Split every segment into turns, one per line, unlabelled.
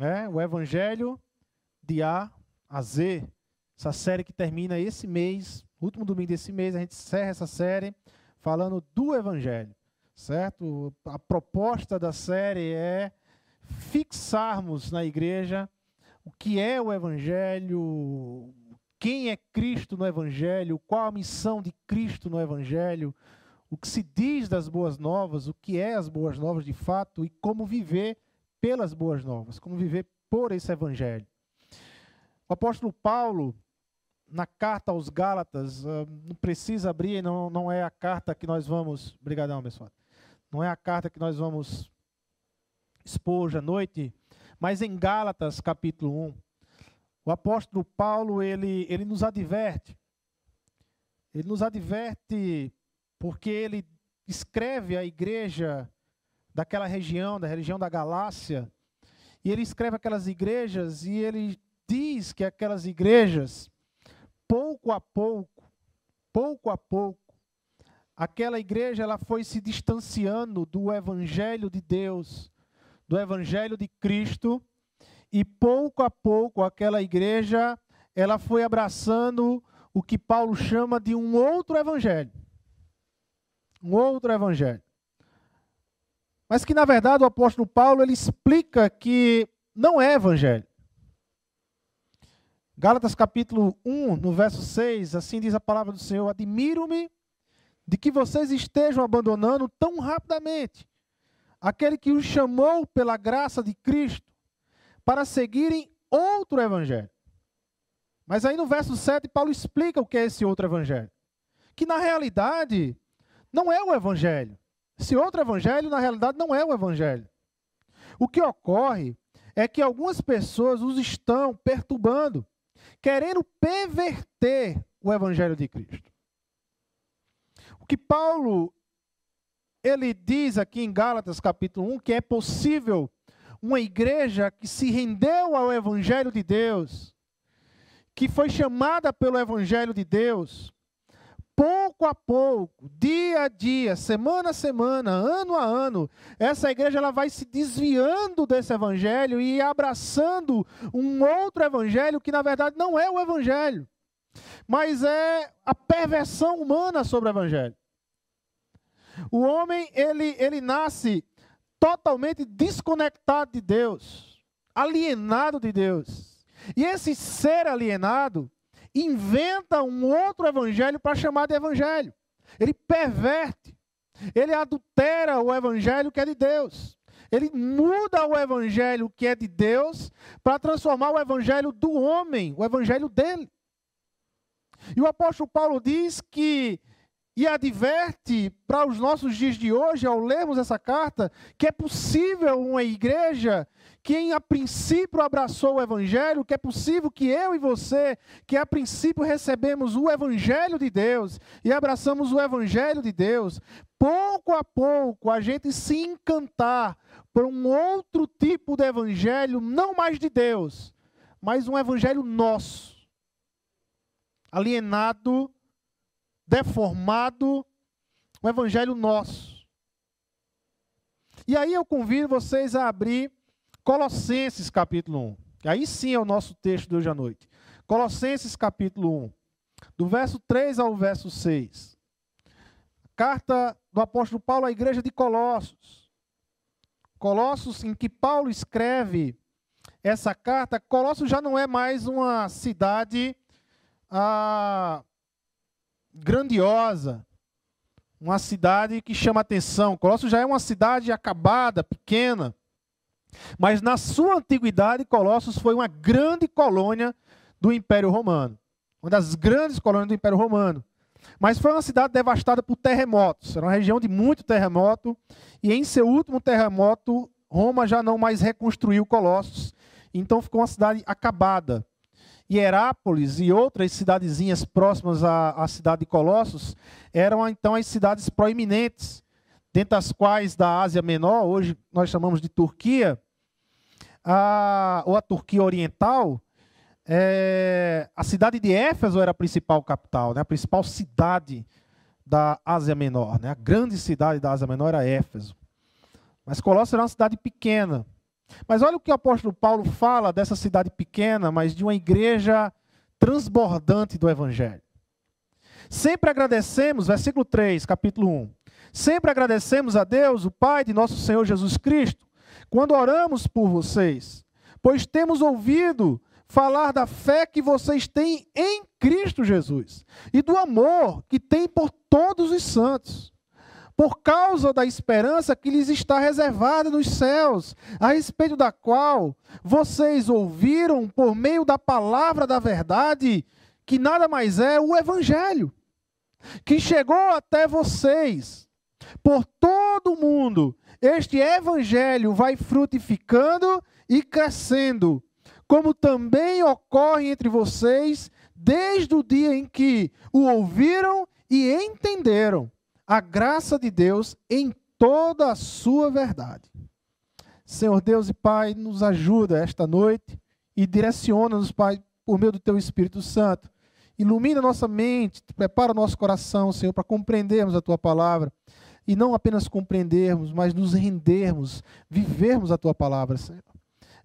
É, o Evangelho de A a Z. Essa série que termina esse mês, último domingo desse mês, a gente encerra essa série falando do Evangelho, certo? A proposta da série é fixarmos na igreja o que é o Evangelho, quem é Cristo no Evangelho, qual a missão de Cristo no Evangelho, o que se diz das boas novas, o que é as boas novas de fato e como viver pelas boas novas, como viver por esse Evangelho. O apóstolo Paulo, na carta aos Gálatas, ah, não precisa abrir, não, não é a carta que nós vamos. Obrigadão, pessoal. Não é a carta que nós vamos expor hoje à noite, mas em Gálatas, capítulo 1, o apóstolo Paulo, ele, ele nos adverte. Ele nos adverte porque ele escreve a igreja daquela região, da região da Galácia, e ele escreve aquelas igrejas e ele diz que aquelas igrejas, pouco a pouco, pouco a pouco, aquela igreja ela foi se distanciando do evangelho de Deus, do evangelho de Cristo, e pouco a pouco aquela igreja ela foi abraçando o que Paulo chama de um outro evangelho. Um outro evangelho. Mas que na verdade o apóstolo Paulo ele explica que não é evangelho. Gálatas capítulo 1, no verso 6, assim diz a palavra do Senhor: Admiro-me de que vocês estejam abandonando tão rapidamente aquele que os chamou pela graça de Cristo para seguirem outro evangelho. Mas aí no verso 7, Paulo explica o que é esse outro evangelho. Que na realidade não é o evangelho. Esse outro evangelho, na realidade, não é o evangelho. O que ocorre é que algumas pessoas os estão perturbando querendo perverter o evangelho de Cristo. O que Paulo ele diz aqui em Gálatas capítulo 1 que é possível uma igreja que se rendeu ao evangelho de Deus, que foi chamada pelo evangelho de Deus, pouco a pouco, dia a dia, semana a semana, ano a ano, essa igreja ela vai se desviando desse evangelho e abraçando um outro evangelho que na verdade não é o evangelho, mas é a perversão humana sobre o evangelho. O homem ele ele nasce totalmente desconectado de Deus, alienado de Deus. E esse ser alienado, inventa um outro evangelho para chamar de evangelho. Ele perverte, ele adultera o evangelho que é de Deus. Ele muda o evangelho que é de Deus para transformar o evangelho do homem, o evangelho dele. E o apóstolo Paulo diz que e adverte para os nossos dias de hoje, ao lermos essa carta, que é possível uma igreja que a princípio abraçou o Evangelho, que é possível que eu e você, que a princípio recebemos o Evangelho de Deus e abraçamos o Evangelho de Deus, pouco a pouco a gente se encantar por um outro tipo de Evangelho, não mais de Deus, mas um Evangelho nosso, alienado deformado o evangelho nosso. E aí eu convido vocês a abrir Colossenses capítulo 1. Aí sim é o nosso texto de hoje à noite. Colossenses capítulo 1, do verso 3 ao verso 6. Carta do apóstolo Paulo à igreja de Colossos. Colossos, em que Paulo escreve essa carta, Colossos já não é mais uma cidade ah, grandiosa, uma cidade que chama atenção. Colossos já é uma cidade acabada, pequena. Mas na sua antiguidade, Colossos foi uma grande colônia do Império Romano. Uma das grandes colônias do Império Romano. Mas foi uma cidade devastada por terremotos. Era uma região de muito terremoto. E em seu último terremoto, Roma já não mais reconstruiu Colossos. Então ficou uma cidade acabada. Hierápolis e outras cidadezinhas próximas à, à cidade de Colossos eram então as cidades proeminentes, dentre as quais da Ásia Menor, hoje nós chamamos de Turquia, a, ou a Turquia Oriental, é, a cidade de Éfeso era a principal capital, né, a principal cidade da Ásia Menor. Né, a grande cidade da Ásia Menor era Éfeso. Mas Colossos era uma cidade pequena. Mas olha o que o apóstolo Paulo fala dessa cidade pequena, mas de uma igreja transbordante do evangelho. Sempre agradecemos, versículo 3, capítulo 1. Sempre agradecemos a Deus, o Pai de nosso Senhor Jesus Cristo, quando oramos por vocês, pois temos ouvido falar da fé que vocês têm em Cristo Jesus e do amor que têm por todos os santos, por causa da esperança que lhes está reservada nos céus, a respeito da qual vocês ouviram por meio da palavra da verdade, que nada mais é o Evangelho, que chegou até vocês por todo o mundo. Este Evangelho vai frutificando e crescendo como também ocorre entre vocês desde o dia em que o ouviram e entenderam a graça de Deus em toda a sua verdade. Senhor Deus e Pai, nos ajuda esta noite e direciona-nos, Pai, por meio do Teu Espírito Santo. Ilumina nossa mente, prepara nosso coração, Senhor, para compreendermos a Tua palavra. E não apenas compreendermos, mas nos rendermos, vivermos a Tua palavra, Senhor.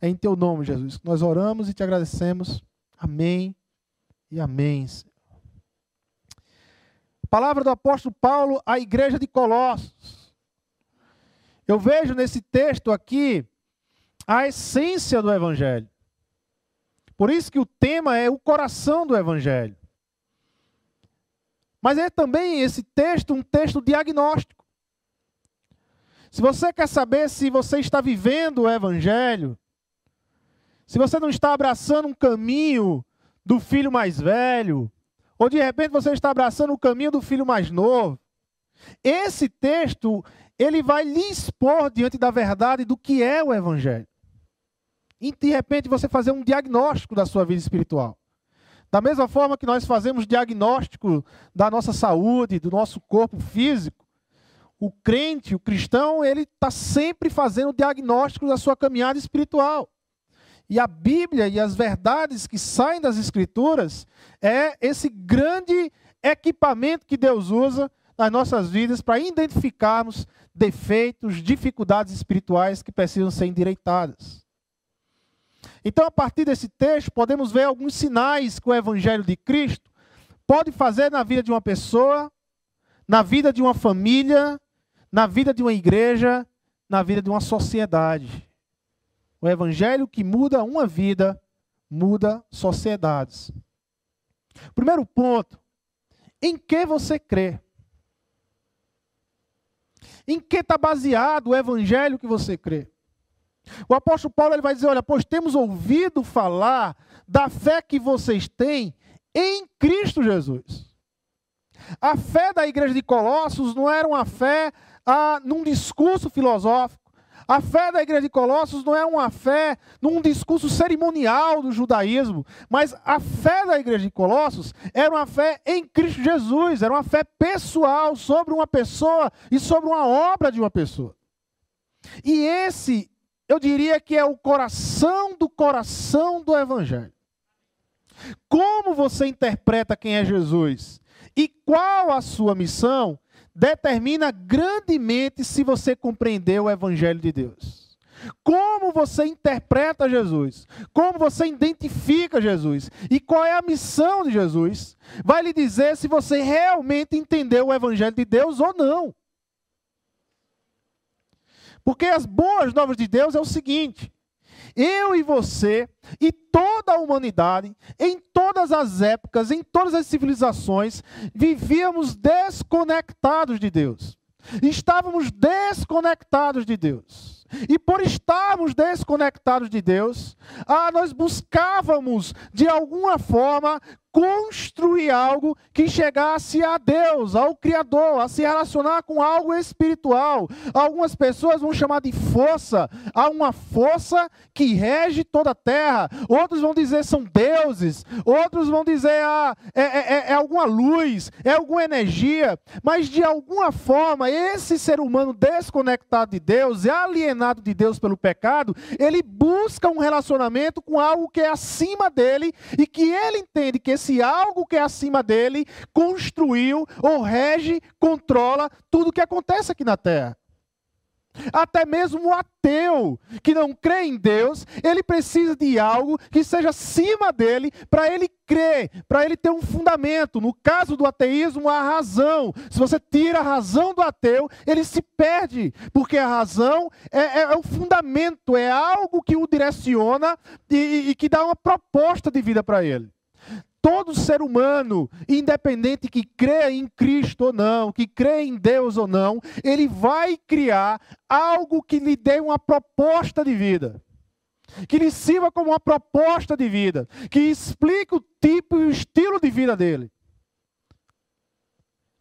É em teu nome, Jesus, que nós oramos e te agradecemos. Amém e amém. Palavra do apóstolo Paulo à igreja de Colossos. Eu vejo nesse texto aqui a essência do evangelho. Por isso que o tema é o coração do evangelho. Mas é também esse texto um texto diagnóstico. Se você quer saber se você está vivendo o evangelho, se você não está abraçando um caminho do filho mais velho, ou de repente você está abraçando o caminho do filho mais novo, esse texto ele vai lhe expor diante da verdade do que é o evangelho. E de repente você fazer um diagnóstico da sua vida espiritual. Da mesma forma que nós fazemos diagnóstico da nossa saúde, do nosso corpo físico, o crente, o cristão, ele está sempre fazendo diagnóstico da sua caminhada espiritual. E a Bíblia e as verdades que saem das Escrituras é esse grande equipamento que Deus usa nas nossas vidas para identificarmos defeitos, dificuldades espirituais que precisam ser endireitadas. Então, a partir desse texto, podemos ver alguns sinais que o Evangelho de Cristo pode fazer na vida de uma pessoa, na vida de uma família, na vida de uma igreja, na vida de uma sociedade. O evangelho que muda uma vida, muda sociedades. Primeiro ponto: em que você crê? Em que está baseado o evangelho que você crê? O apóstolo Paulo ele vai dizer: olha, pois temos ouvido falar da fé que vocês têm em Cristo Jesus. A fé da igreja de Colossos não era uma fé num discurso filosófico. A fé da igreja de Colossos não é uma fé num discurso cerimonial do judaísmo, mas a fé da igreja de Colossos era uma fé em Cristo Jesus, era uma fé pessoal sobre uma pessoa e sobre uma obra de uma pessoa. E esse, eu diria que é o coração do coração do evangelho. Como você interpreta quem é Jesus e qual a sua missão determina grandemente se você compreendeu o Evangelho de Deus. Como você interpreta Jesus, como você identifica Jesus e qual é a missão de Jesus, vai lhe dizer se você realmente entendeu o Evangelho de Deus ou não. Porque as boas novas de Deus é o seguinte: eu e você e toda a humanidade, em todas as épocas, em todas as civilizações, vivíamos desconectados de Deus. Estávamos desconectados de Deus. E por estarmos desconectados de Deus, ah, nós buscávamos, de alguma forma, construir algo que chegasse a Deus, ao Criador, a se relacionar com algo espiritual. Algumas pessoas vão chamar de força, há uma força que rege toda a terra. Outros vão dizer são deuses, outros vão dizer ah, é, é, é, é alguma luz, é alguma energia. Mas de alguma forma, esse ser humano desconectado de Deus, é alienado de Deus pelo pecado, ele busca um relacionamento com algo que é acima dele e que ele entende que esse se algo que é acima dele construiu ou rege, controla tudo o que acontece aqui na terra. Até mesmo o ateu que não crê em Deus, ele precisa de algo que seja acima dele para ele crer, para ele ter um fundamento. No caso do ateísmo, a razão. Se você tira a razão do ateu, ele se perde, porque a razão é, é, é o fundamento, é algo que o direciona e, e que dá uma proposta de vida para ele todo ser humano, independente que crê em Cristo ou não, que crê em Deus ou não, ele vai criar algo que lhe dê uma proposta de vida. Que lhe sirva como uma proposta de vida, que explique o tipo e o estilo de vida dele.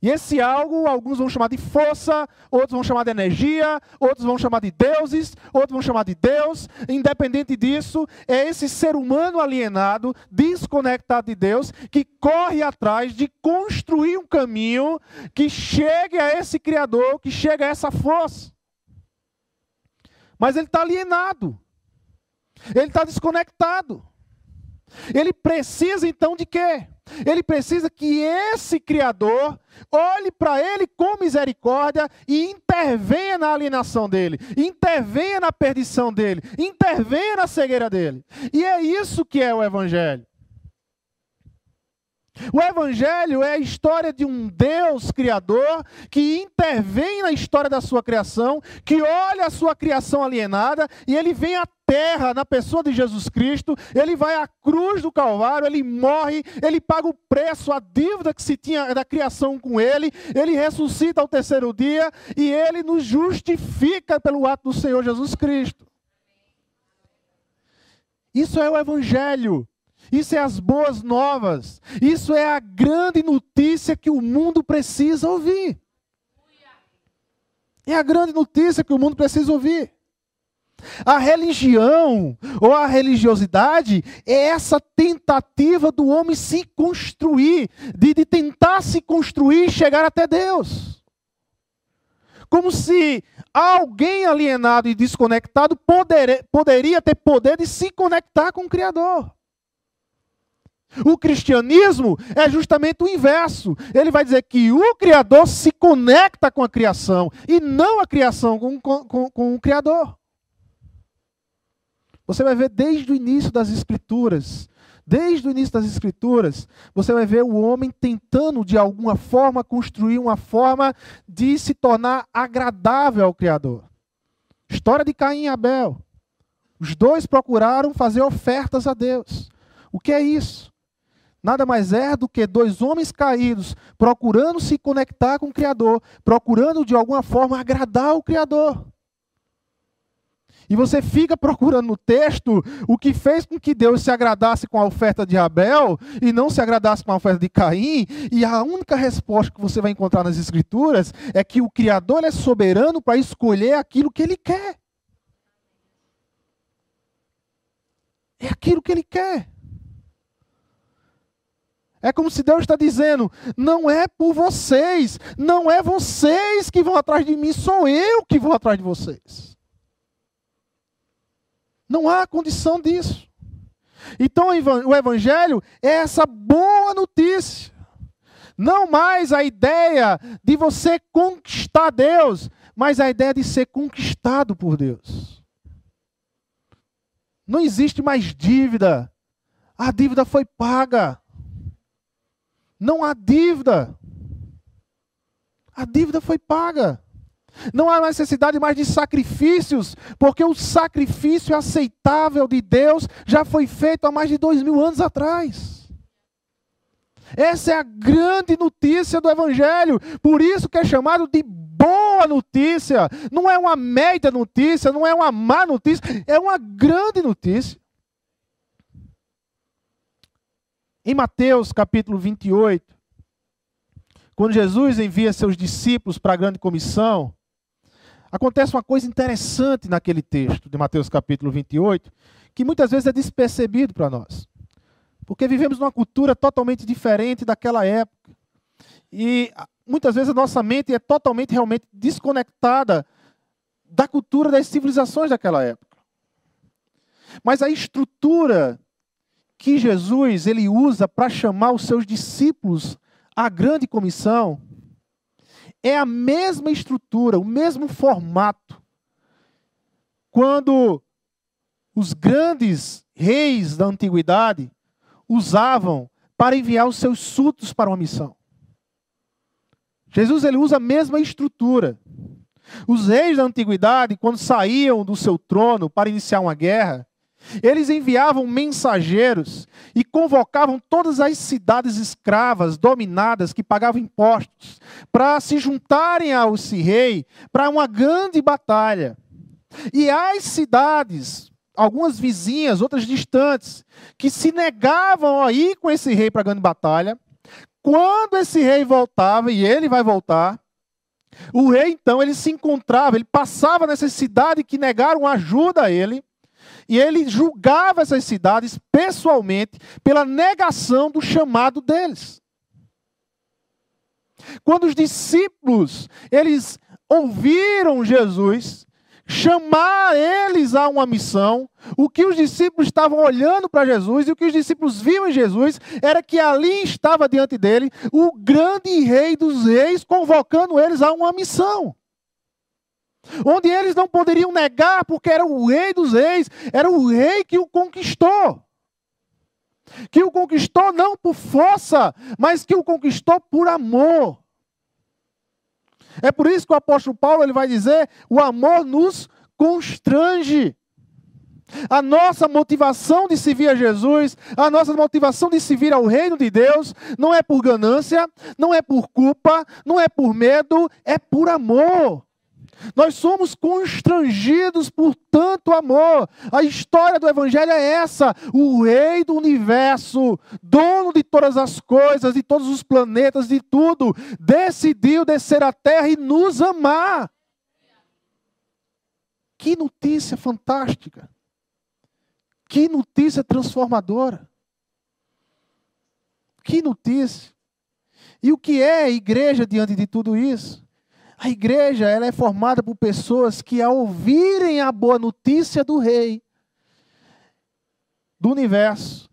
E esse algo, alguns vão chamar de força, outros vão chamar de energia, outros vão chamar de deuses, outros vão chamar de Deus. Independente disso, é esse ser humano alienado, desconectado de Deus, que corre atrás de construir um caminho que chegue a esse Criador, que chegue a essa força. Mas ele está alienado, ele está desconectado. Ele precisa então de quê? Ele precisa que esse Criador olhe para ele com misericórdia e intervenha na alienação dele, intervenha na perdição dele, intervenha na cegueira dele. E é isso que é o Evangelho. O Evangelho é a história de um Deus Criador que intervém na história da sua criação, que olha a sua criação alienada e ele vem à terra na pessoa de Jesus Cristo, ele vai à cruz do Calvário, ele morre, ele paga o preço, a dívida que se tinha da criação com ele, ele ressuscita ao terceiro dia e ele nos justifica pelo ato do Senhor Jesus Cristo. Isso é o Evangelho. Isso é as boas novas. Isso é a grande notícia que o mundo precisa ouvir. É a grande notícia que o mundo precisa ouvir. A religião ou a religiosidade é essa tentativa do homem se construir, de, de tentar se construir e chegar até Deus. Como se alguém alienado e desconectado poder, poderia ter poder de se conectar com o Criador. O cristianismo é justamente o inverso. Ele vai dizer que o Criador se conecta com a criação e não a criação com, com, com o Criador. Você vai ver desde o início das Escrituras, desde o início das Escrituras, você vai ver o homem tentando de alguma forma construir uma forma de se tornar agradável ao Criador. História de Caim e Abel. Os dois procuraram fazer ofertas a Deus. O que é isso? Nada mais é do que dois homens caídos procurando se conectar com o Criador, procurando de alguma forma agradar o Criador. E você fica procurando no texto o que fez com que Deus se agradasse com a oferta de Abel e não se agradasse com a oferta de Caim, e a única resposta que você vai encontrar nas Escrituras é que o Criador é soberano para escolher aquilo que ele quer. É aquilo que ele quer. É como se Deus está dizendo: não é por vocês, não é vocês que vão atrás de mim, sou eu que vou atrás de vocês. Não há condição disso. Então o Evangelho é essa boa notícia. Não mais a ideia de você conquistar Deus, mas a ideia de ser conquistado por Deus. Não existe mais dívida. A dívida foi paga. Não há dívida. A dívida foi paga. Não há necessidade mais de sacrifícios, porque o sacrifício aceitável de Deus já foi feito há mais de dois mil anos atrás. Essa é a grande notícia do Evangelho, por isso que é chamado de boa notícia. Não é uma média notícia, não é uma má notícia, é uma grande notícia. Em Mateus capítulo 28, quando Jesus envia seus discípulos para a grande comissão, acontece uma coisa interessante naquele texto de Mateus capítulo 28, que muitas vezes é despercebido para nós. Porque vivemos numa cultura totalmente diferente daquela época. E muitas vezes a nossa mente é totalmente realmente desconectada da cultura das civilizações daquela época. Mas a estrutura que Jesus ele usa para chamar os seus discípulos à grande comissão é a mesma estrutura, o mesmo formato quando os grandes reis da antiguidade usavam para enviar os seus súditos para uma missão. Jesus ele usa a mesma estrutura. Os reis da antiguidade, quando saíam do seu trono para iniciar uma guerra, eles enviavam mensageiros e convocavam todas as cidades escravas dominadas que pagavam impostos para se juntarem ao rei para uma grande batalha. E as cidades, algumas vizinhas, outras distantes, que se negavam a ir com esse rei para a grande batalha, quando esse rei voltava, e ele vai voltar, o rei então ele se encontrava, ele passava nessa cidade que negaram ajuda a ele, e ele julgava essas cidades pessoalmente pela negação do chamado deles. Quando os discípulos, eles ouviram Jesus chamar eles a uma missão, o que os discípulos estavam olhando para Jesus e o que os discípulos viam em Jesus era que ali estava diante dele o grande rei dos reis convocando eles a uma missão onde eles não poderiam negar, porque era o rei dos reis, era o rei que o conquistou. Que o conquistou não por força, mas que o conquistou por amor. É por isso que o apóstolo Paulo ele vai dizer: o amor nos constrange. A nossa motivação de servir a Jesus, a nossa motivação de servir ao reino de Deus, não é por ganância, não é por culpa, não é por medo, é por amor. Nós somos constrangidos por tanto amor. A história do Evangelho é essa: o Rei do universo, dono de todas as coisas, de todos os planetas, de tudo, decidiu descer à terra e nos amar. Que notícia fantástica! Que notícia transformadora! Que notícia! E o que é a igreja diante de tudo isso? A igreja ela é formada por pessoas que, ao ouvirem a boa notícia do Rei do universo,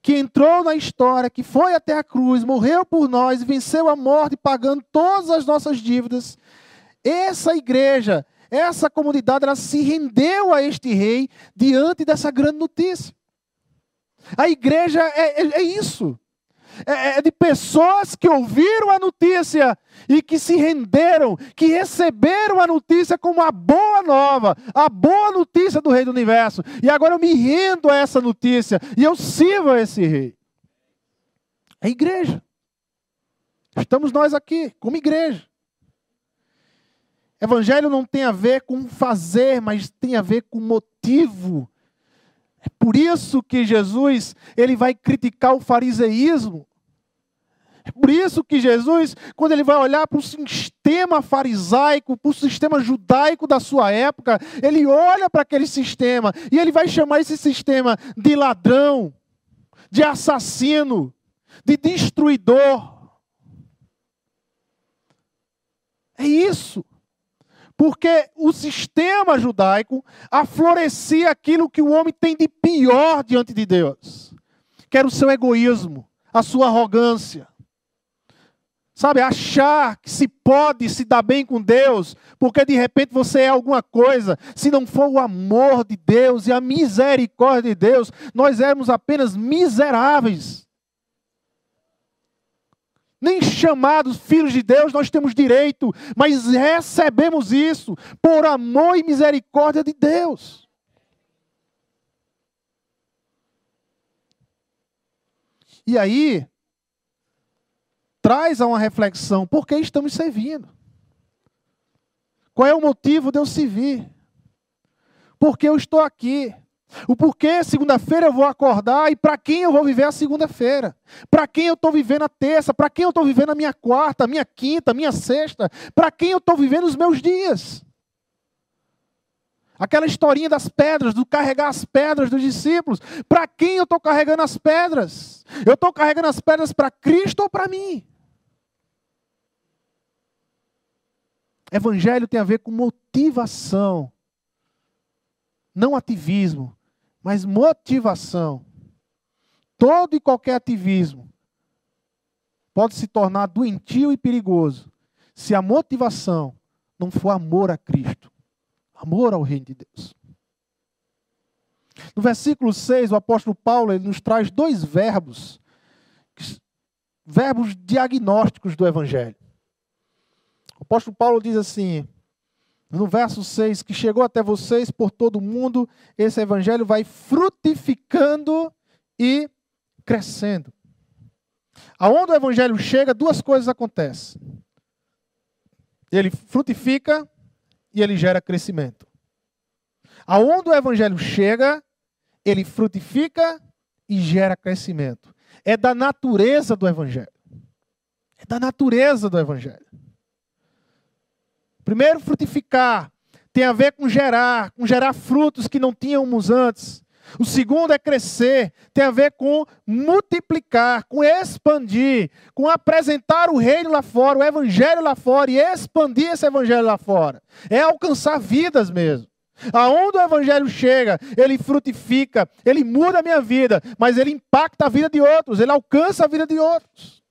que entrou na história, que foi até a cruz, morreu por nós, venceu a morte, pagando todas as nossas dívidas. Essa igreja, essa comunidade, ela se rendeu a este rei diante dessa grande notícia. A igreja é, é, é isso. É, é de pessoas que ouviram a notícia e que se renderam, que receberam a notícia como a boa nova, a boa notícia do Rei do Universo. E agora eu me rendo a essa notícia e eu sirvo a esse Rei. É igreja. Estamos nós aqui, como igreja. Evangelho não tem a ver com fazer, mas tem a ver com motivo. É por isso que Jesus ele vai criticar o fariseísmo. É por isso que Jesus, quando ele vai olhar para o sistema farisaico, para o sistema judaico da sua época, ele olha para aquele sistema e ele vai chamar esse sistema de ladrão, de assassino, de destruidor. É isso. Porque o sistema judaico aflorescia aquilo que o homem tem de pior diante de Deus, que era o seu egoísmo, a sua arrogância. Sabe, achar que se pode se dar bem com Deus, porque de repente você é alguma coisa, se não for o amor de Deus e a misericórdia de Deus, nós éramos apenas miseráveis. Nem chamados filhos de Deus nós temos direito, mas recebemos isso por amor e misericórdia de Deus. E aí, traz a uma reflexão: por que estamos servindo? Qual é o motivo de eu servir? Por que eu estou aqui? O porquê segunda-feira eu vou acordar e para quem eu vou viver a segunda-feira? Para quem eu estou vivendo a terça? Para quem eu estou vivendo a minha quarta, a minha quinta, a minha sexta? Para quem eu estou vivendo os meus dias? Aquela historinha das pedras, do carregar as pedras dos discípulos. Para quem eu estou carregando as pedras? Eu estou carregando as pedras para Cristo ou para mim? Evangelho tem a ver com motivação. Não ativismo mas motivação. Todo e qualquer ativismo pode se tornar doentio e perigoso se a motivação não for amor a Cristo, Amor ao reino de Deus. No versículo 6, o apóstolo Paulo ele nos traz dois verbos, verbos diagnósticos do evangelho. O apóstolo Paulo diz assim, no verso 6, que chegou até vocês por todo mundo, esse evangelho vai frutificando e crescendo. Aonde o evangelho chega, duas coisas acontecem. Ele frutifica e ele gera crescimento. Aonde o evangelho chega, ele frutifica e gera crescimento. É da natureza do evangelho. É da natureza do evangelho. Primeiro, frutificar tem a ver com gerar, com gerar frutos que não tínhamos antes. O segundo é crescer, tem a ver com multiplicar, com expandir, com apresentar o reino lá fora, o evangelho lá fora e expandir esse evangelho lá fora. É alcançar vidas mesmo. Aonde o evangelho chega, ele frutifica, ele muda a minha vida, mas ele impacta a vida de outros, ele alcança a vida de outros.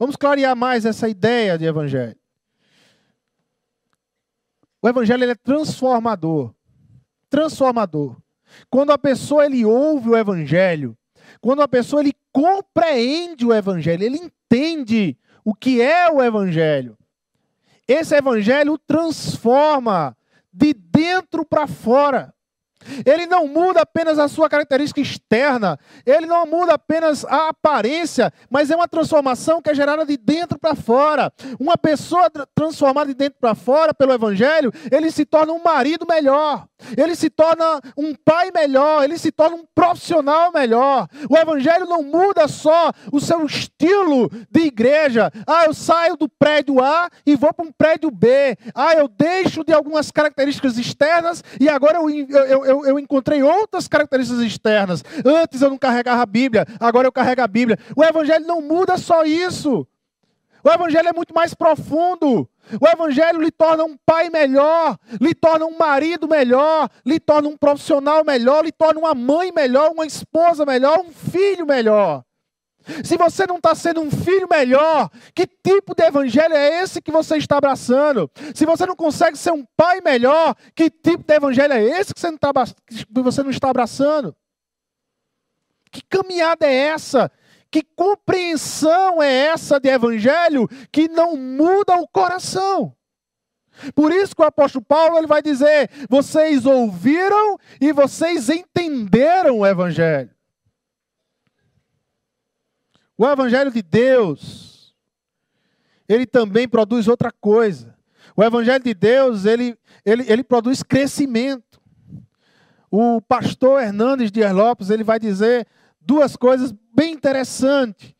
Vamos clarear mais essa ideia de evangelho. O evangelho é transformador. Transformador. Quando a pessoa ele ouve o evangelho, quando a pessoa ele compreende o evangelho, ele entende o que é o evangelho. Esse evangelho transforma de dentro para fora. Ele não muda apenas a sua característica externa, ele não muda apenas a aparência, mas é uma transformação que é gerada de dentro para fora. Uma pessoa transformada de dentro para fora pelo Evangelho, ele se torna um marido melhor, ele se torna um pai melhor, ele se torna um profissional melhor. O Evangelho não muda só o seu estilo de igreja. Ah, eu saio do prédio A e vou para um prédio B. Ah, eu deixo de algumas características externas e agora eu, eu, eu eu, encontrei outras características externas. Antes eu não carregava a Bíblia, agora eu carrego a Bíblia. O Evangelho não muda só isso. O Evangelho é muito mais profundo. O Evangelho lhe torna um pai melhor, lhe torna um marido melhor, lhe torna um profissional melhor, lhe torna uma mãe melhor, uma esposa melhor, um filho melhor. Se você não está sendo um filho melhor, que tipo de evangelho é esse que você está abraçando? Se você não consegue ser um pai melhor, que tipo de evangelho é esse que você não, está, que você não está abraçando? Que caminhada é essa? Que compreensão é essa de evangelho que não muda o coração? Por isso que o apóstolo Paulo ele vai dizer: vocês ouviram e vocês entenderam o evangelho. O Evangelho de Deus, ele também produz outra coisa. O Evangelho de Deus, ele, ele, ele produz crescimento. O pastor Hernandes de Lopes, ele vai dizer duas coisas bem interessantes.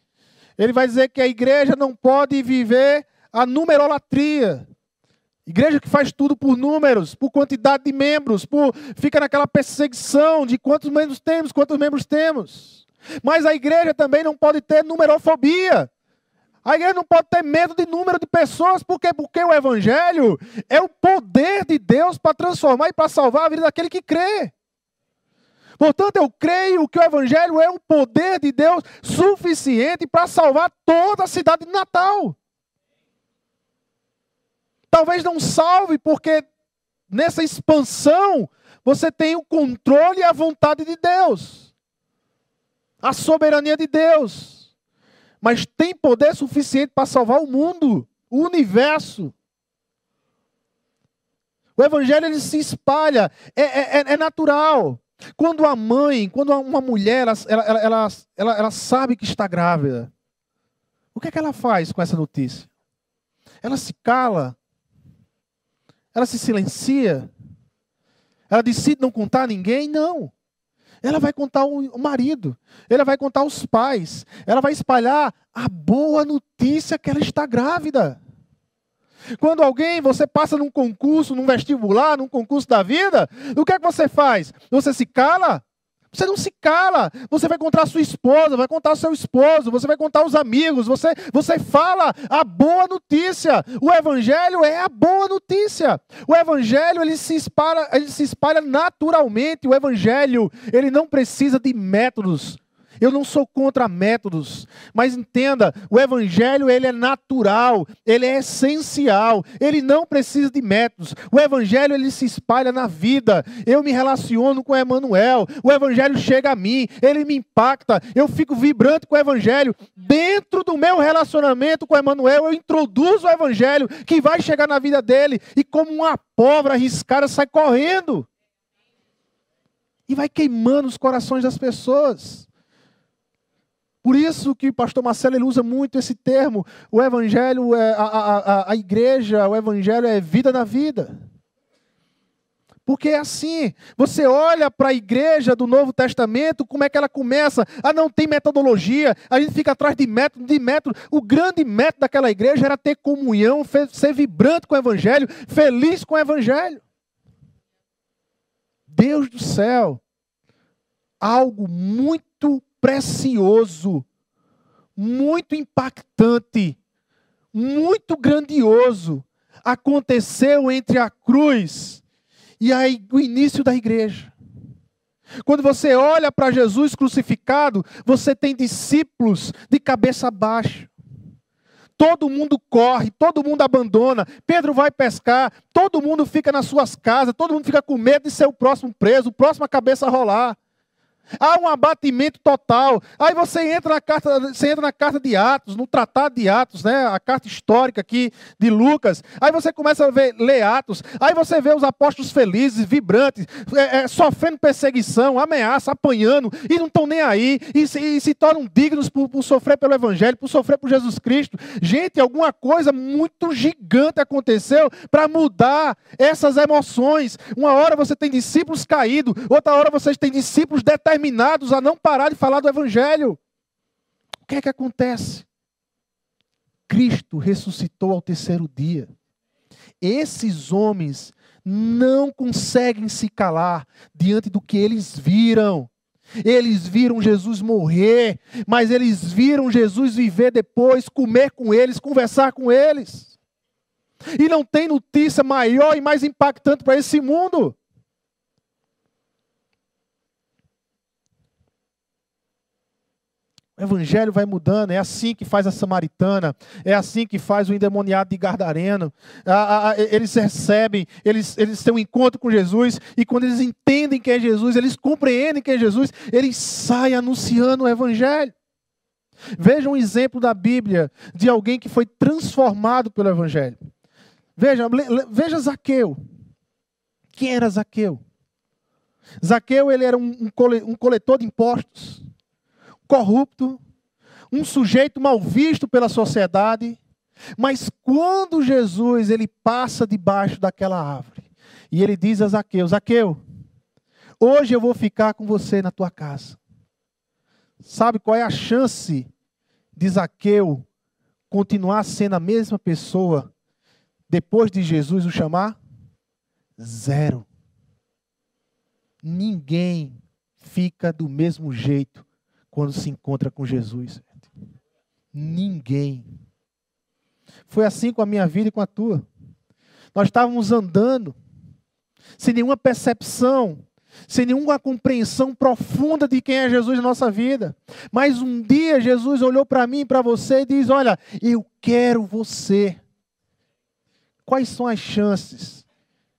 Ele vai dizer que a igreja não pode viver a numerolatria. Igreja que faz tudo por números, por quantidade de membros, por fica naquela perseguição de quantos membros temos, quantos membros temos. Mas a igreja também não pode ter numerofobia. A igreja não pode ter medo de número de pessoas, por quê? Porque o evangelho é o poder de Deus para transformar e para salvar a vida daquele que crê. Portanto, eu creio que o evangelho é o poder de Deus suficiente para salvar toda a cidade de Natal. Talvez não salve, porque nessa expansão você tem o controle e a vontade de Deus a soberania de Deus. Mas tem poder suficiente para salvar o mundo, o universo. O evangelho ele se espalha, é, é, é, é natural. Quando a mãe, quando uma mulher, ela, ela, ela, ela, sabe que está grávida, o que é que ela faz com essa notícia? Ela se cala, ela se silencia, ela decide não contar a ninguém? Não. Ela vai contar o marido, ela vai contar os pais, ela vai espalhar a boa notícia que ela está grávida. Quando alguém, você passa num concurso, num vestibular, num concurso da vida, o que é que você faz? Você se cala? Você não se cala. Você vai contar a sua esposa, vai contar o seu esposo, você vai contar os amigos, você, você fala a boa notícia. O evangelho é a boa notícia. O evangelho ele se espalha, ele se espalha naturalmente. O evangelho, ele não precisa de métodos. Eu não sou contra métodos, mas entenda, o evangelho ele é natural, ele é essencial, ele não precisa de métodos. O evangelho ele se espalha na vida. Eu me relaciono com Emmanuel, o evangelho chega a mim, ele me impacta, eu fico vibrante com o evangelho. Dentro do meu relacionamento com Emmanuel, eu introduzo o evangelho que vai chegar na vida dele e como uma pólvora arriscada sai correndo e vai queimando os corações das pessoas. Por isso que o pastor Marcelo ele usa muito esse termo, o evangelho, é, a, a, a, igreja, o evangelho é vida na vida. Porque é assim, você olha para a igreja do Novo Testamento, como é que ela começa? Ah, não tem metodologia, a gente fica atrás de método, de método. O grande método daquela igreja era ter comunhão, ser vibrante com o evangelho, feliz com o evangelho. Deus do céu, algo muito precioso, muito impactante, muito grandioso aconteceu entre a cruz e aí, o início da igreja. Quando você olha para Jesus crucificado, você tem discípulos de cabeça baixa. Todo mundo corre, todo mundo abandona. Pedro vai pescar, todo mundo fica nas suas casas, todo mundo fica com medo de ser o próximo preso, o próximo a cabeça a rolar. Há um abatimento total. Aí você entra na carta, você entra na carta de Atos, no tratado de Atos, né? A carta histórica aqui de Lucas. Aí você começa a ver, ler Atos. Aí você vê os apóstolos felizes, vibrantes, é, é, sofrendo perseguição, ameaça, apanhando, e não estão nem aí, e se, e se tornam dignos por, por sofrer pelo Evangelho, por sofrer por Jesus Cristo. Gente, alguma coisa muito gigante aconteceu para mudar essas emoções. Uma hora você tem discípulos caídos, outra hora vocês têm discípulos determinados determinados a não parar de falar do Evangelho. O que é que acontece? Cristo ressuscitou ao terceiro dia. Esses homens não conseguem se calar diante do que eles viram. Eles viram Jesus morrer, mas eles viram Jesus viver depois, comer com eles, conversar com eles. E não tem notícia maior e mais impactante para esse mundo O evangelho vai mudando, é assim que faz a samaritana, é assim que faz o endemoniado de Gardareno. eles recebem, eles, eles têm um encontro com Jesus, e quando eles entendem quem é Jesus, eles compreendem quem é Jesus, eles saem anunciando o evangelho. Veja um exemplo da Bíblia de alguém que foi transformado pelo evangelho. Veja, veja Zaqueu. Quem era Zaqueu? Zaqueu ele era um, um coletor de impostos corrupto, um sujeito mal visto pela sociedade, mas quando Jesus ele passa debaixo daquela árvore e ele diz a Zaqueu: Zaqueu, hoje eu vou ficar com você na tua casa. Sabe qual é a chance de Zaqueu continuar sendo a mesma pessoa depois de Jesus o chamar? Zero. Ninguém fica do mesmo jeito quando se encontra com Jesus. Ninguém. Foi assim com a minha vida e com a tua. Nós estávamos andando, sem nenhuma percepção, sem nenhuma compreensão profunda de quem é Jesus na nossa vida. Mas um dia Jesus olhou para mim para você e diz: Olha, eu quero você. Quais são as chances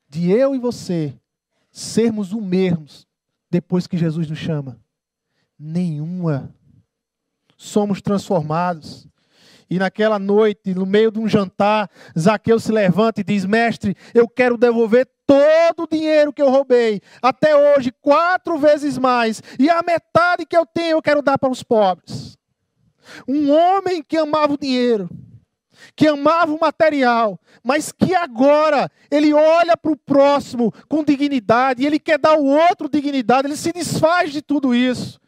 de eu e você sermos o mesmos depois que Jesus nos chama? Nenhuma. Somos transformados. E naquela noite, no meio de um jantar, Zaqueu se levanta e diz: Mestre, eu quero devolver todo o dinheiro que eu roubei, até hoje, quatro vezes mais, e a metade que eu tenho eu quero dar para os pobres. Um homem que amava o dinheiro, que amava o material, mas que agora ele olha para o próximo com dignidade, ele quer dar ao outro dignidade, ele se desfaz de tudo isso.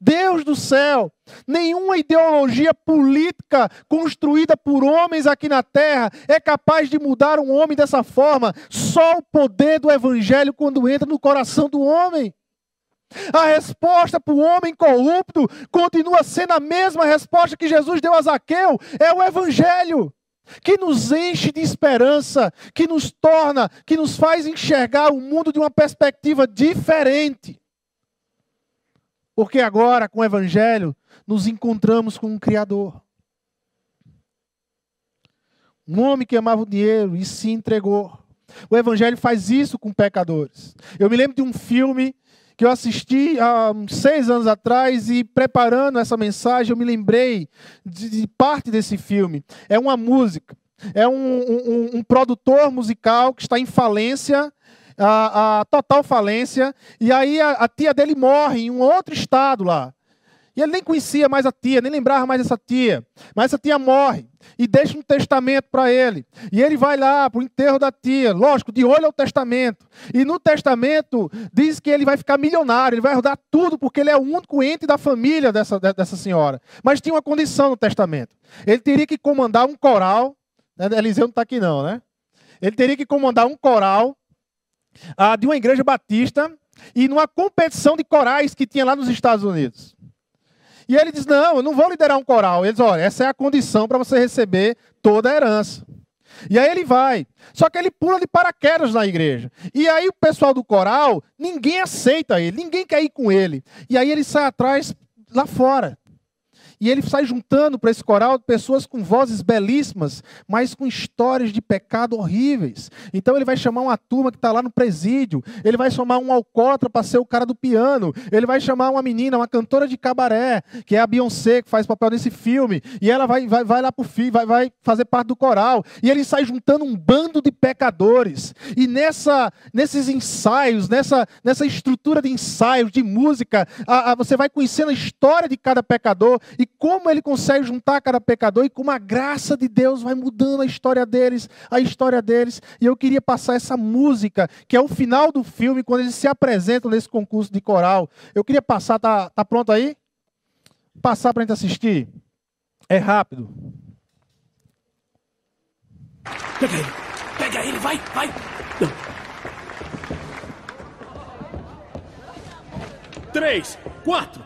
Deus do céu, nenhuma ideologia política construída por homens aqui na terra é capaz de mudar um homem dessa forma. Só o poder do evangelho quando entra no coração do homem. A resposta para o homem corrupto continua sendo a mesma resposta que Jesus deu a Zaqueu: é o Evangelho, que nos enche de esperança, que nos torna, que nos faz enxergar o mundo de uma perspectiva diferente. Porque agora, com o Evangelho, nos encontramos com um Criador. Um homem que amava o dinheiro e se entregou. O Evangelho faz isso com pecadores. Eu me lembro de um filme que eu assisti há seis anos atrás e preparando essa mensagem eu me lembrei de, de parte desse filme. É uma música, é um, um, um produtor musical que está em falência a, a, total falência, e aí a, a, tia dele morre em um outro estado lá. E ele nem conhecia mais a tia, nem lembrava mais dessa tia. Mas essa tia morre e deixa um testamento para ele. E ele vai lá para o enterro da tia, lógico, de olho ao testamento. E no testamento diz que ele vai ficar milionário, ele vai rodar tudo, porque ele é o único ente da família dessa, dessa senhora. Mas tinha uma condição no testamento: ele teria que comandar um coral. Né? Eliseu não está aqui, não, né? Ele teria que comandar um coral ah, de uma igreja batista e numa competição de corais que tinha lá nos Estados Unidos. E ele diz: Não, eu não vou liderar um coral. Eles, olha, essa é a condição para você receber toda a herança. E aí ele vai. Só que ele pula de paraquedas na igreja. E aí o pessoal do coral, ninguém aceita ele, ninguém quer ir com ele. E aí ele sai atrás lá fora. E ele sai juntando para esse coral pessoas com vozes belíssimas, mas com histórias de pecado horríveis. Então ele vai chamar uma turma que está lá no presídio, ele vai chamar um alcoólatra para ser o cara do piano, ele vai chamar uma menina, uma cantora de cabaré, que é a Beyoncé, que faz papel nesse filme, e ela vai, vai, vai lá para o fim, vai, vai fazer parte do coral. E ele sai juntando um bando de pecadores. E nessa, nesses ensaios, nessa, nessa estrutura de ensaios, de música, a, a, você vai conhecendo a história de cada pecador e como ele consegue juntar cada pecador e como a graça de Deus vai mudando a história deles, a história deles. E eu queria passar essa música, que é o final do filme, quando eles se apresentam nesse concurso de coral. Eu queria passar, tá, tá pronto aí? Passar para a gente assistir. É rápido.
Pega ele, pega ele, vai, vai. Três, quatro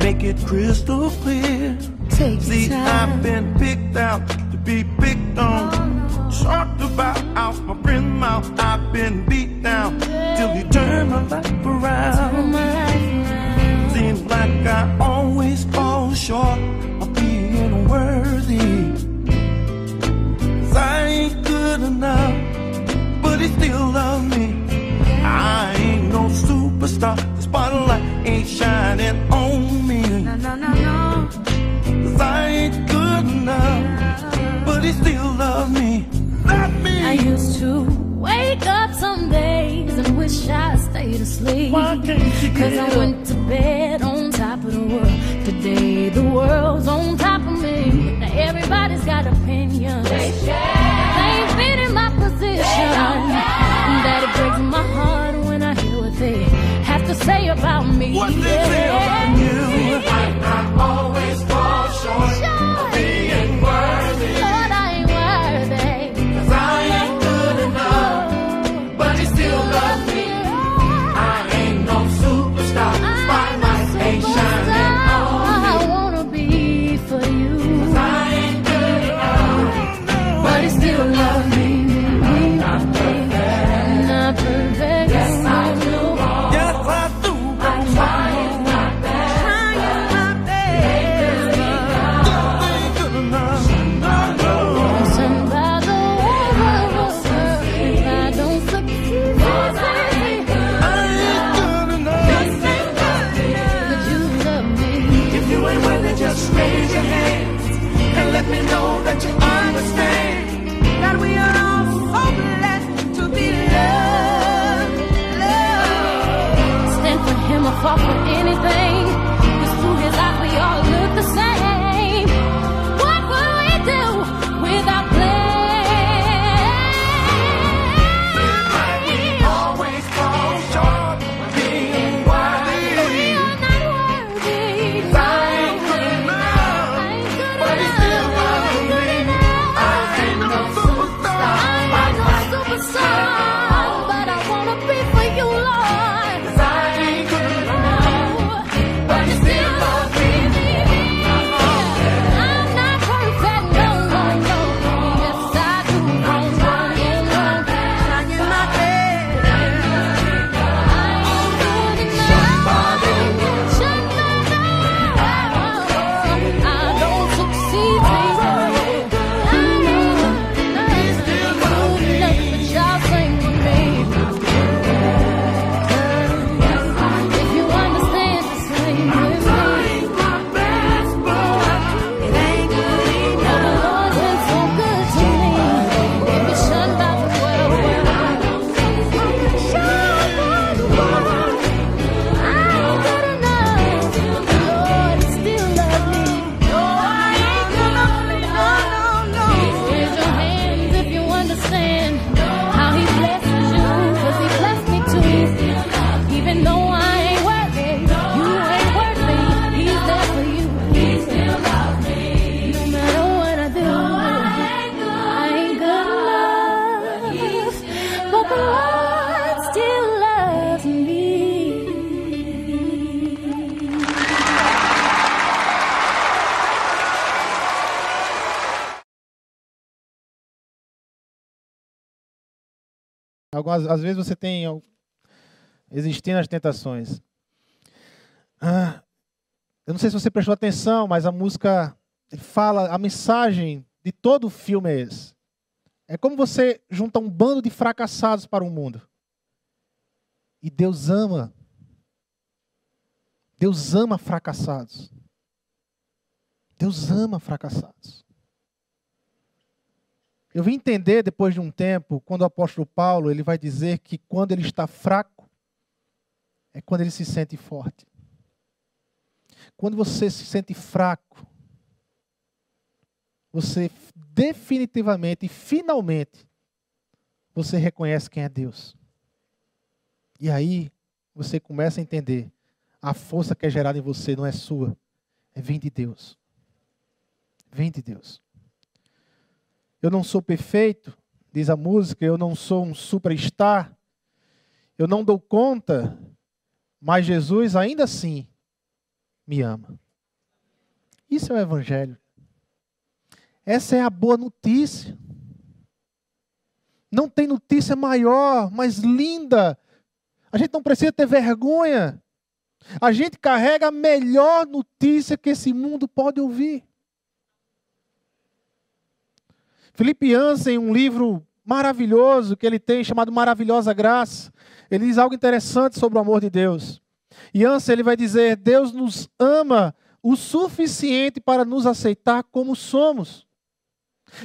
make it crystal clear. Take See, time. I've been picked out to be picked on. Oh, Talked about out my friend's mouth. I've been beat down till you turn my life around. Seems like I always fall short of being worthy. Cause I ain't good enough, but he still loves me. I ain't no superstar. The spotlight ain't shining on me. No, no, no, no. Cause I ain't good enough, but he still loves me. Not me.
I used to wake up some days and wish I stayed asleep. Why can't you Cause I went to bed on top of the world. Today the world's on say about me.
What they say about you.
Algumas, às vezes você tem existindo as tentações. Ah, eu não sei se você prestou atenção, mas a música fala, a mensagem de todo o filme é esse. É como você junta um bando de fracassados para o mundo. E Deus ama. Deus ama fracassados. Deus ama fracassados. Eu vim entender depois de um tempo, quando o apóstolo Paulo ele vai dizer que quando ele está fraco, é quando ele se sente forte. Quando você se sente fraco, você definitivamente e finalmente você reconhece quem é Deus. E aí você começa a entender a força que é gerada em você não é sua, é vem de Deus. Vem de Deus. Eu não sou perfeito, diz a música, eu não sou um superstar, eu não dou conta, mas Jesus ainda assim me ama. Isso é o Evangelho. Essa é a boa notícia. Não tem notícia maior, mais linda. A gente não precisa ter vergonha. A gente carrega a melhor notícia que esse mundo pode ouvir. Felipe Ansem, um livro maravilhoso que ele tem chamado Maravilhosa Graça, ele diz algo interessante sobre o amor de Deus. E ele vai dizer: Deus nos ama o suficiente para nos aceitar como somos.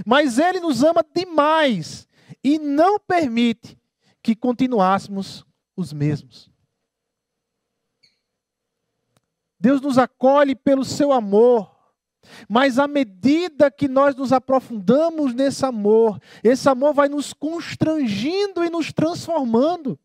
Mas ele nos ama demais e não permite que continuássemos os mesmos. Deus nos acolhe pelo seu amor, mas à medida que nós nos aprofundamos nesse amor, esse amor vai nos constrangindo e nos transformando.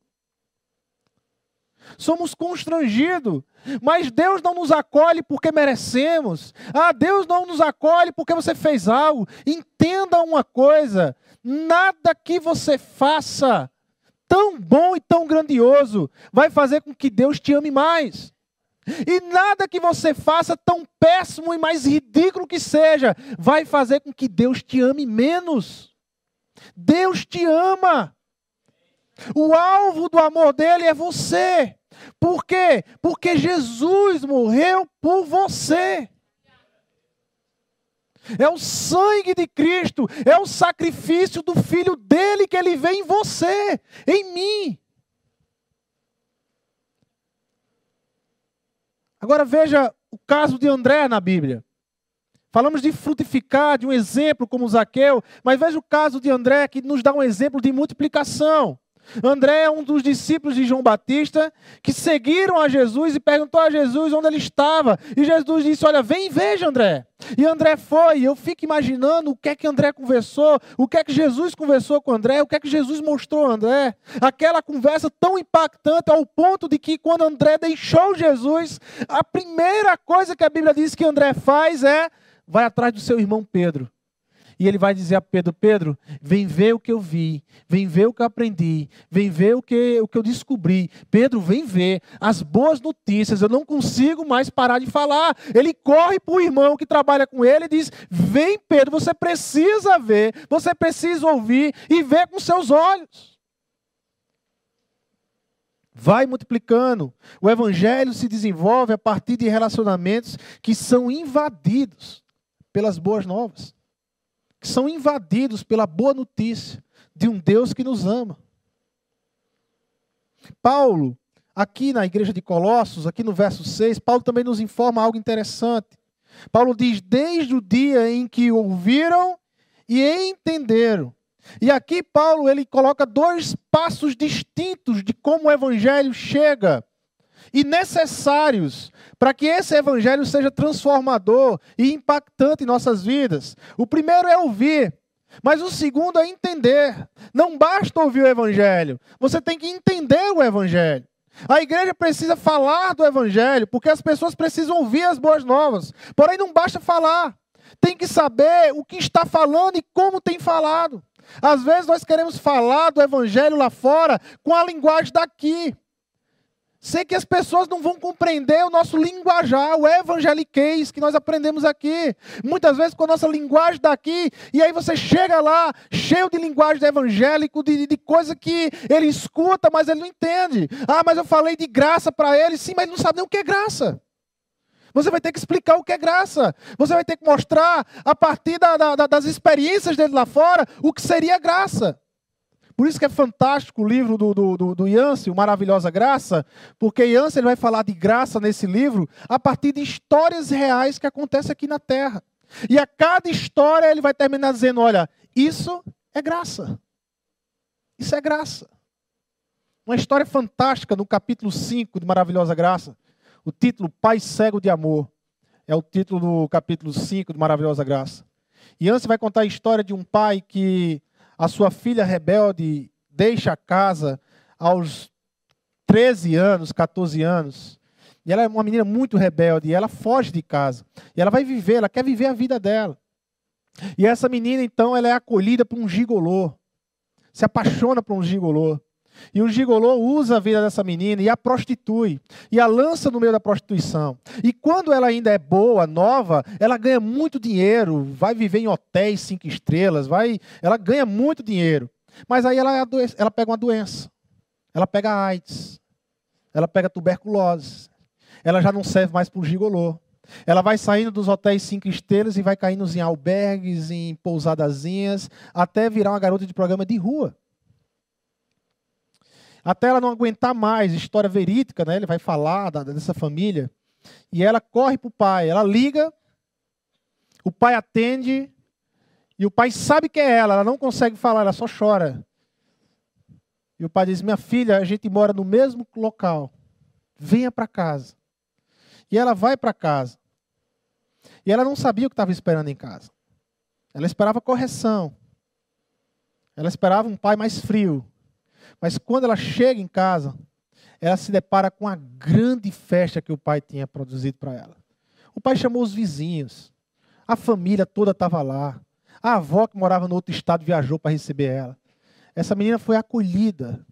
Somos constrangidos, mas Deus não nos acolhe porque merecemos. Ah, Deus não nos acolhe porque você fez algo. Entenda uma coisa: nada que você faça tão bom e tão grandioso vai fazer com que Deus te ame mais. E nada que você faça, tão péssimo e mais ridículo que seja, vai fazer com que Deus te ame menos. Deus te ama. O alvo do amor dele é você. Por quê? Porque Jesus morreu por você. É o sangue de Cristo, é o sacrifício do filho dele que ele vê em você, em mim. Agora veja o caso de André na Bíblia. Falamos de frutificar, de um exemplo como Zaqueu, mas veja o caso de André que nos dá um exemplo de multiplicação. André é um dos discípulos de João Batista que seguiram a Jesus e perguntou a Jesus onde ele estava. E Jesus disse: Olha, vem e veja, André. E André foi. Eu fico imaginando o que é que André conversou, o que é que Jesus conversou com André, o que é que Jesus mostrou a André. Aquela conversa tão impactante ao ponto de que quando André deixou Jesus, a primeira coisa que a Bíblia diz que André faz é vai atrás do seu irmão Pedro. E ele vai dizer a Pedro: Pedro, vem ver o que eu vi, vem ver o que eu aprendi, vem ver o que, o que eu descobri. Pedro, vem ver as boas notícias. Eu não consigo mais parar de falar. Ele corre para o irmão que trabalha com ele e diz: Vem, Pedro, você precisa ver, você precisa ouvir e ver com seus olhos. Vai multiplicando. O evangelho se desenvolve a partir de relacionamentos que são invadidos pelas boas novas que são invadidos pela boa notícia de um Deus que nos ama. Paulo, aqui na igreja de Colossos, aqui no verso 6, Paulo também nos informa algo interessante. Paulo diz: desde o dia em que ouviram e entenderam. E aqui Paulo ele coloca dois passos distintos de como o evangelho chega e necessários para que esse evangelho seja transformador e impactante em nossas vidas. O primeiro é ouvir, mas o segundo é entender. Não basta ouvir o evangelho, você tem que entender o evangelho. A igreja precisa falar do evangelho, porque as pessoas precisam ouvir as boas novas. Porém, não basta falar, tem que saber o que está falando e como tem falado. Às vezes nós queremos falar do evangelho lá fora com a linguagem daqui. Sei que as pessoas não vão compreender o nosso linguajar, o evangeliquez que nós aprendemos aqui. Muitas vezes com a nossa linguagem daqui, e aí você chega lá cheio de linguagem de evangélico, de, de coisa que ele escuta, mas ele não entende. Ah, mas eu falei de graça para ele, sim, mas ele não sabe nem o que é graça. Você vai ter que explicar o que é graça. Você vai ter que mostrar, a partir da, da, das experiências dele lá fora, o que seria graça. Por isso que é fantástico o livro do, do, do, do Yancey, o Maravilhosa Graça, porque Yancey ele vai falar de graça nesse livro a partir de histórias reais que acontecem aqui na Terra. E a cada história ele vai terminar dizendo: olha, isso é graça. Isso é graça. Uma história fantástica no capítulo 5 de Maravilhosa Graça. O título Pai Cego de Amor. É o título do capítulo 5 de Maravilhosa Graça. E vai contar a história de um pai que a sua filha rebelde deixa a casa aos 13 anos, 14 anos. E ela é uma menina muito rebelde, e ela foge de casa. E ela vai viver, ela quer viver a vida dela. E essa menina, então, ela é acolhida por um gigolô. Se apaixona por um gigolô. E o gigolô usa a vida dessa menina e a prostitui. E a lança no meio da prostituição. E quando ela ainda é boa, nova, ela ganha muito dinheiro, vai viver em hotéis cinco estrelas, vai, ela ganha muito dinheiro. Mas aí ela, ela pega uma doença. Ela pega AIDS. Ela pega tuberculose. Ela já não serve mais para o gigolô. Ela vai saindo dos hotéis cinco estrelas e vai caindo em albergues, em pousadazinhas, até virar uma garota de programa de rua até ela não aguentar mais, história verídica, né? Ele vai falar da, dessa família. E ela corre para o pai, ela liga, o pai atende, e o pai sabe que é ela, ela não consegue falar, ela só chora. E o pai diz: Minha filha, a gente mora no mesmo local, venha para casa. E ela vai para casa. E ela não sabia o que estava esperando em casa. Ela esperava correção. Ela esperava um pai mais frio. Mas quando ela chega em casa, ela se depara com a grande festa que o pai tinha produzido para ela. O pai chamou os vizinhos, a família toda estava lá. A avó que morava no outro estado viajou para receber ela. Essa menina foi acolhida.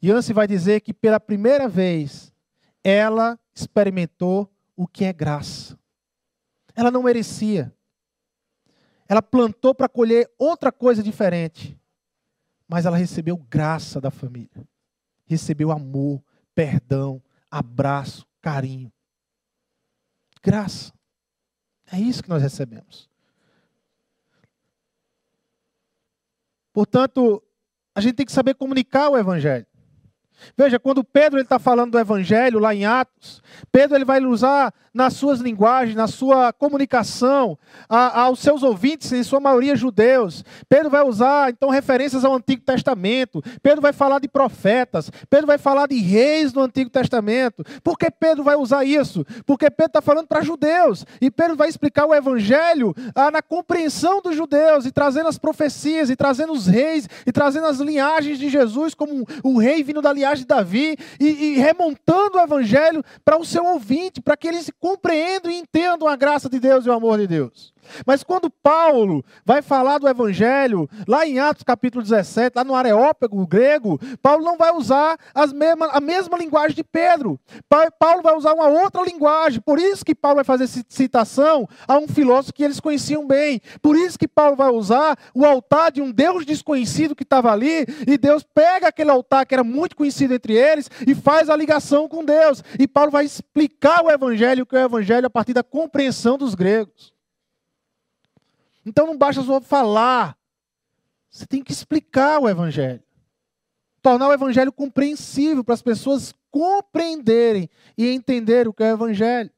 E Anse vai dizer que pela primeira vez ela experimentou o que é graça. Ela não merecia. Ela plantou para colher outra coisa diferente mas ela recebeu graça da família. Recebeu amor, perdão, abraço, carinho. Graça. É isso que nós recebemos. Portanto, a gente tem que saber comunicar o Evangelho. Veja, quando Pedro está falando do Evangelho lá em Atos, Pedro ele vai usar nas suas linguagens, na sua comunicação a, aos seus ouvintes, em sua maioria judeus. Pedro vai usar então referências ao Antigo Testamento. Pedro vai falar de profetas. Pedro vai falar de reis do Antigo Testamento. Por que Pedro vai usar isso? Porque Pedro está falando para judeus e Pedro vai explicar o Evangelho ah, na compreensão dos judeus e trazendo as profecias e trazendo os reis e trazendo as linhagens de Jesus como o rei vindo da linhagem linhagem de Davi e, e remontando o evangelho para o seu ouvinte, para que eles compreendam e entendam a graça de Deus e o amor de Deus. Mas quando Paulo vai falar do evangelho, lá em Atos capítulo 17, lá no areópago grego, Paulo não vai usar as mesma, a mesma linguagem de Pedro. Paulo vai usar uma outra linguagem. Por isso que Paulo vai fazer citação a um filósofo que eles conheciam bem. Por isso que Paulo vai usar o altar de um Deus desconhecido que estava ali, e Deus pega aquele altar que era muito conhecido entre eles e faz a ligação com Deus. E Paulo vai explicar o evangelho, que é o evangelho a partir da compreensão dos gregos. Então não basta só falar. Você tem que explicar o Evangelho. Tornar o Evangelho compreensível para as pessoas compreenderem e entenderem o que é o Evangelho.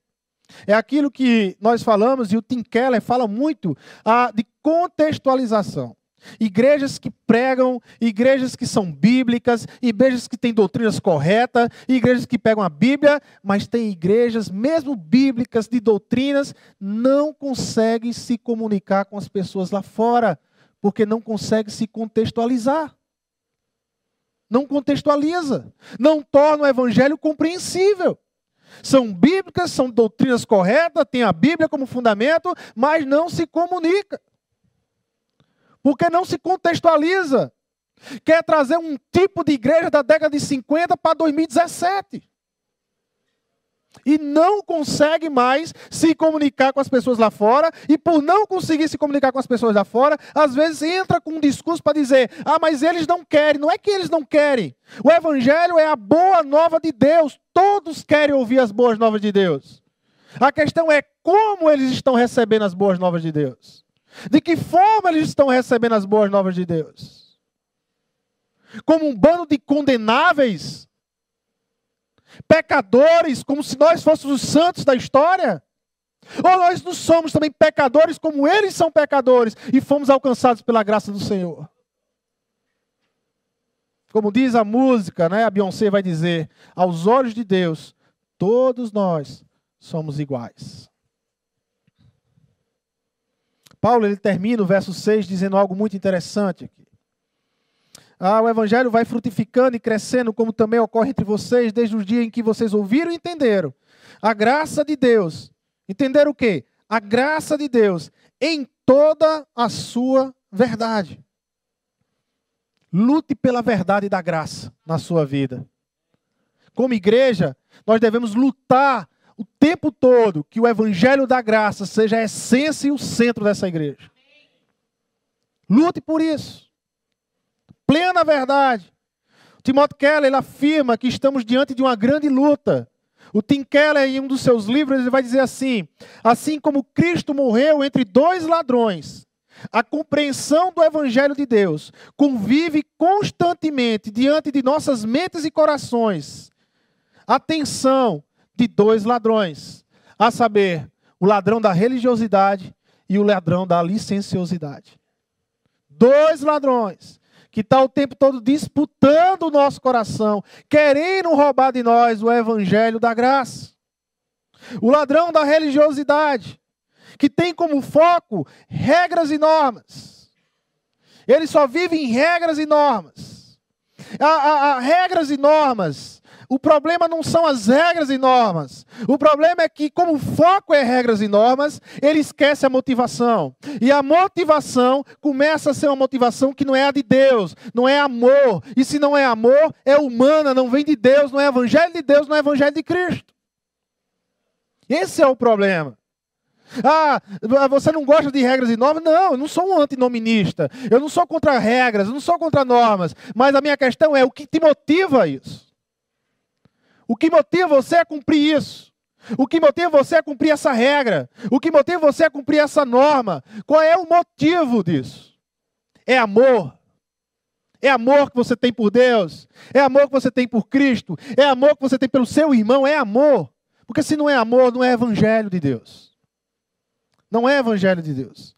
É aquilo que nós falamos, e o Tim Keller fala muito, ah, de contextualização. Igrejas que pregam, igrejas que são bíblicas, igrejas que têm doutrinas corretas, igrejas que pegam a Bíblia, mas tem igrejas, mesmo bíblicas, de doutrinas, não conseguem se comunicar com as pessoas lá fora, porque não conseguem se contextualizar. Não contextualiza, não torna o evangelho compreensível. São bíblicas, são doutrinas corretas, tem a Bíblia como fundamento, mas não se comunica. Porque não se contextualiza. Quer trazer um tipo de igreja da década de 50 para 2017 e não consegue mais se comunicar com as pessoas lá fora, e por não conseguir se comunicar com as pessoas lá fora, às vezes entra com um discurso para dizer: ah, mas eles não querem. Não é que eles não querem. O Evangelho é a boa nova de Deus. Todos querem ouvir as boas novas de Deus. A questão é como eles estão recebendo as boas novas de Deus. De que forma eles estão recebendo as boas novas de Deus? Como um bando de condenáveis pecadores, como se nós fôssemos os santos da história? Ou nós não somos também pecadores como eles são pecadores e fomos alcançados pela graça do Senhor? Como diz a música, né? A Beyoncé vai dizer: aos olhos de Deus, todos nós somos iguais. Paulo ele termina o verso 6 dizendo algo muito interessante aqui. Ah, o evangelho vai frutificando e crescendo, como também ocorre entre vocês, desde o dia em que vocês ouviram e entenderam. A graça de Deus. Entenderam o quê? A graça de Deus em toda a sua verdade. Lute pela verdade da graça na sua vida. Como igreja, nós devemos lutar o tempo todo que o evangelho da graça seja a essência e o centro dessa igreja. Lute por isso plena verdade. Timothy Keller ele afirma que estamos diante de uma grande luta. O Tim Keller, em um dos seus livros, ele vai dizer assim: assim como Cristo morreu entre dois ladrões, a compreensão do Evangelho de Deus convive constantemente diante de nossas mentes e corações. A tensão de dois ladrões, a saber, o ladrão da religiosidade e o ladrão da licenciosidade. Dois ladrões que está o tempo todo disputando o nosso coração, querendo roubar de nós o evangelho da graça. O ladrão da religiosidade, que tem como foco regras e normas. Ele só vive em regras e normas. A, regras e normas o problema não são as regras e normas. O problema é que, como o foco é regras e normas, ele esquece a motivação. E a motivação começa a ser uma motivação que não é a de Deus, não é amor. E se não é amor, é humana, não vem de Deus, não é evangelho de Deus, não é evangelho de Cristo. Esse é o problema. Ah, você não gosta de regras e normas? Não, eu não sou um antinominista. Eu não sou contra regras, eu não sou contra normas. Mas a minha questão é o que te motiva a isso? O que motiva você a cumprir isso? O que motiva você a cumprir essa regra? O que motiva você a cumprir essa norma? Qual é o motivo disso? É amor. É amor que você tem por Deus. É amor que você tem por Cristo. É amor que você tem pelo seu irmão. É amor. Porque se não é amor, não é evangelho de Deus. Não é evangelho de Deus.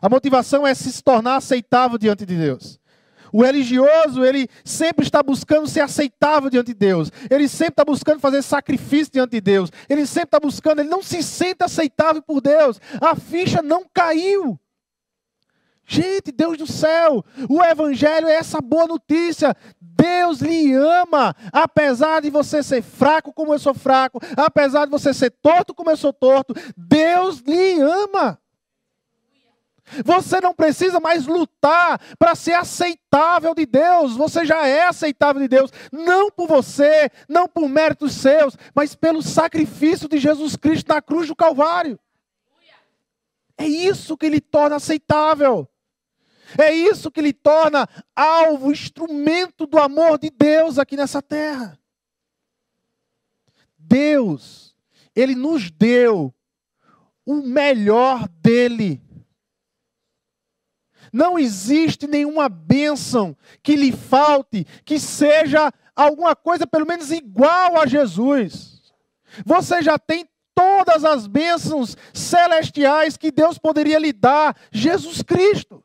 A motivação é se tornar aceitável diante de Deus. O religioso, ele sempre está buscando ser aceitável diante de Deus. Ele sempre está buscando fazer sacrifício diante de Deus. Ele sempre está buscando, ele não se sente aceitável por Deus. A ficha não caiu. Gente, Deus do céu, o Evangelho é essa boa notícia. Deus lhe ama, apesar de você ser fraco como eu sou fraco, apesar de você ser torto como eu sou torto, Deus lhe ama. Você não precisa mais lutar para ser aceitável de Deus. Você já é aceitável de Deus. Não por você, não por méritos seus, mas pelo sacrifício de Jesus Cristo na cruz do Calvário. É isso que lhe torna aceitável. É isso que lhe torna alvo, instrumento do amor de Deus aqui nessa terra. Deus, Ele nos deu o melhor dele não existe nenhuma bênção que lhe falte, que seja alguma coisa pelo menos igual a Jesus. Você já tem todas as bênçãos celestiais que Deus poderia lhe dar, Jesus Cristo.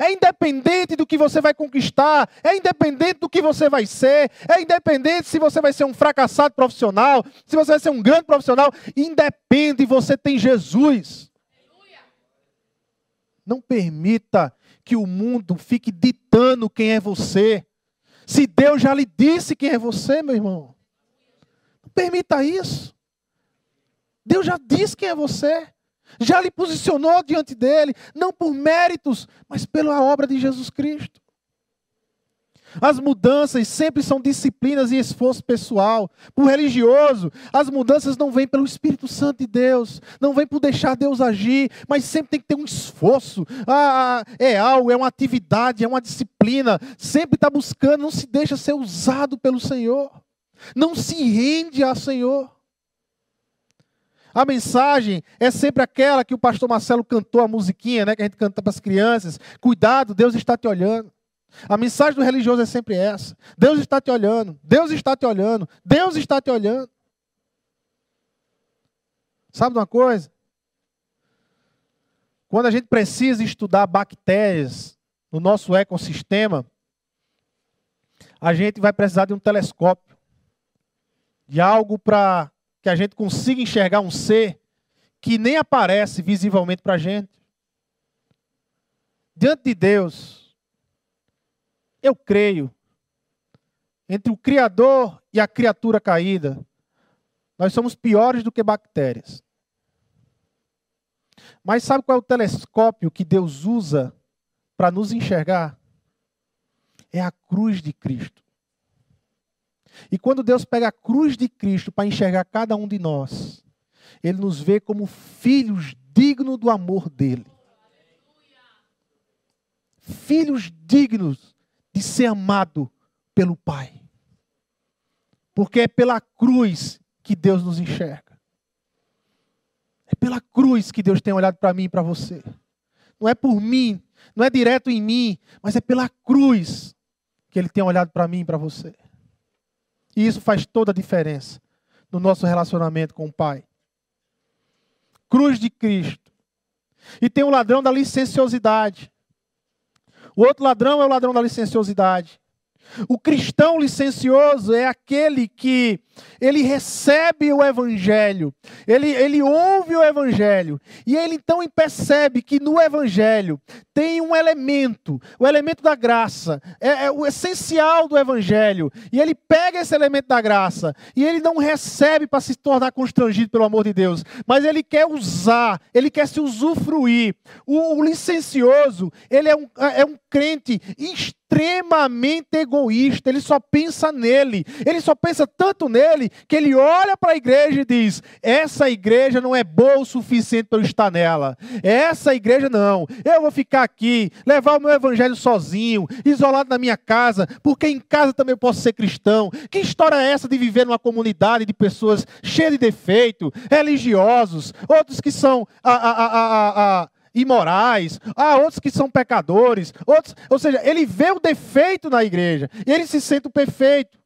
É independente do que você vai conquistar, é independente do que você vai ser, é independente se você vai ser um fracassado profissional, se você vai ser um grande profissional, independe, você tem Jesus. Não permita que o mundo fique ditando quem é você. Se Deus já lhe disse quem é você, meu irmão. Não permita isso. Deus já disse quem é você. Já lhe posicionou diante dele, não por méritos, mas pela obra de Jesus Cristo. As mudanças sempre são disciplinas e esforço pessoal. Para o religioso, as mudanças não vêm pelo Espírito Santo de Deus, não vêm por deixar Deus agir, mas sempre tem que ter um esforço. Ah, é algo, é uma atividade, é uma disciplina. Sempre está buscando, não se deixa ser usado pelo Senhor. Não se rende ao Senhor. A mensagem é sempre aquela que o pastor Marcelo cantou a musiquinha, né, que a gente canta para as crianças. Cuidado, Deus está te olhando. A mensagem do religioso é sempre essa. Deus está te olhando. Deus está te olhando. Deus está te olhando. Sabe de uma coisa? Quando a gente precisa estudar bactérias no nosso ecossistema, a gente vai precisar de um telescópio, de algo para que a gente consiga enxergar um ser que nem aparece visivelmente para a gente. Diante de Deus, eu creio, entre o Criador e a criatura caída, nós somos piores do que bactérias. Mas sabe qual é o telescópio que Deus usa para nos enxergar? É a cruz de Cristo. E quando Deus pega a cruz de Cristo para enxergar cada um de nós, Ele nos vê como filhos dignos do amor dele. Filhos dignos de ser amado pelo Pai. Porque é pela cruz que Deus nos enxerga. É pela cruz que Deus tem olhado para mim e para você. Não é por mim, não é direto em mim, mas é pela cruz que Ele tem olhado para mim e para você. E isso faz toda a diferença no nosso relacionamento com o Pai. Cruz de Cristo. E tem o ladrão da licenciosidade. O outro ladrão é o ladrão da licenciosidade. O cristão licencioso é aquele que ele recebe o evangelho, ele, ele ouve o evangelho, e ele então percebe que no evangelho tem um elemento, o elemento da graça, é, é o essencial do evangelho, e ele pega esse elemento da graça, e ele não recebe para se tornar constrangido pelo amor de Deus, mas ele quer usar, ele quer se usufruir. O, o licencioso, ele é um, é um crente extremamente egoísta, ele só pensa nele, ele só pensa tanto nele que ele olha para a igreja e diz: essa igreja não é boa o suficiente para eu estar nela, essa igreja não, eu vou ficar aqui, levar o meu evangelho sozinho, isolado na minha casa, porque em casa também eu posso ser cristão. Que história é essa de viver numa comunidade de pessoas cheias de defeito, religiosos, outros que são a, a, a, a imorais, há outros que são pecadores, outros, ou seja, ele vê o defeito na igreja e ele se sente o perfeito.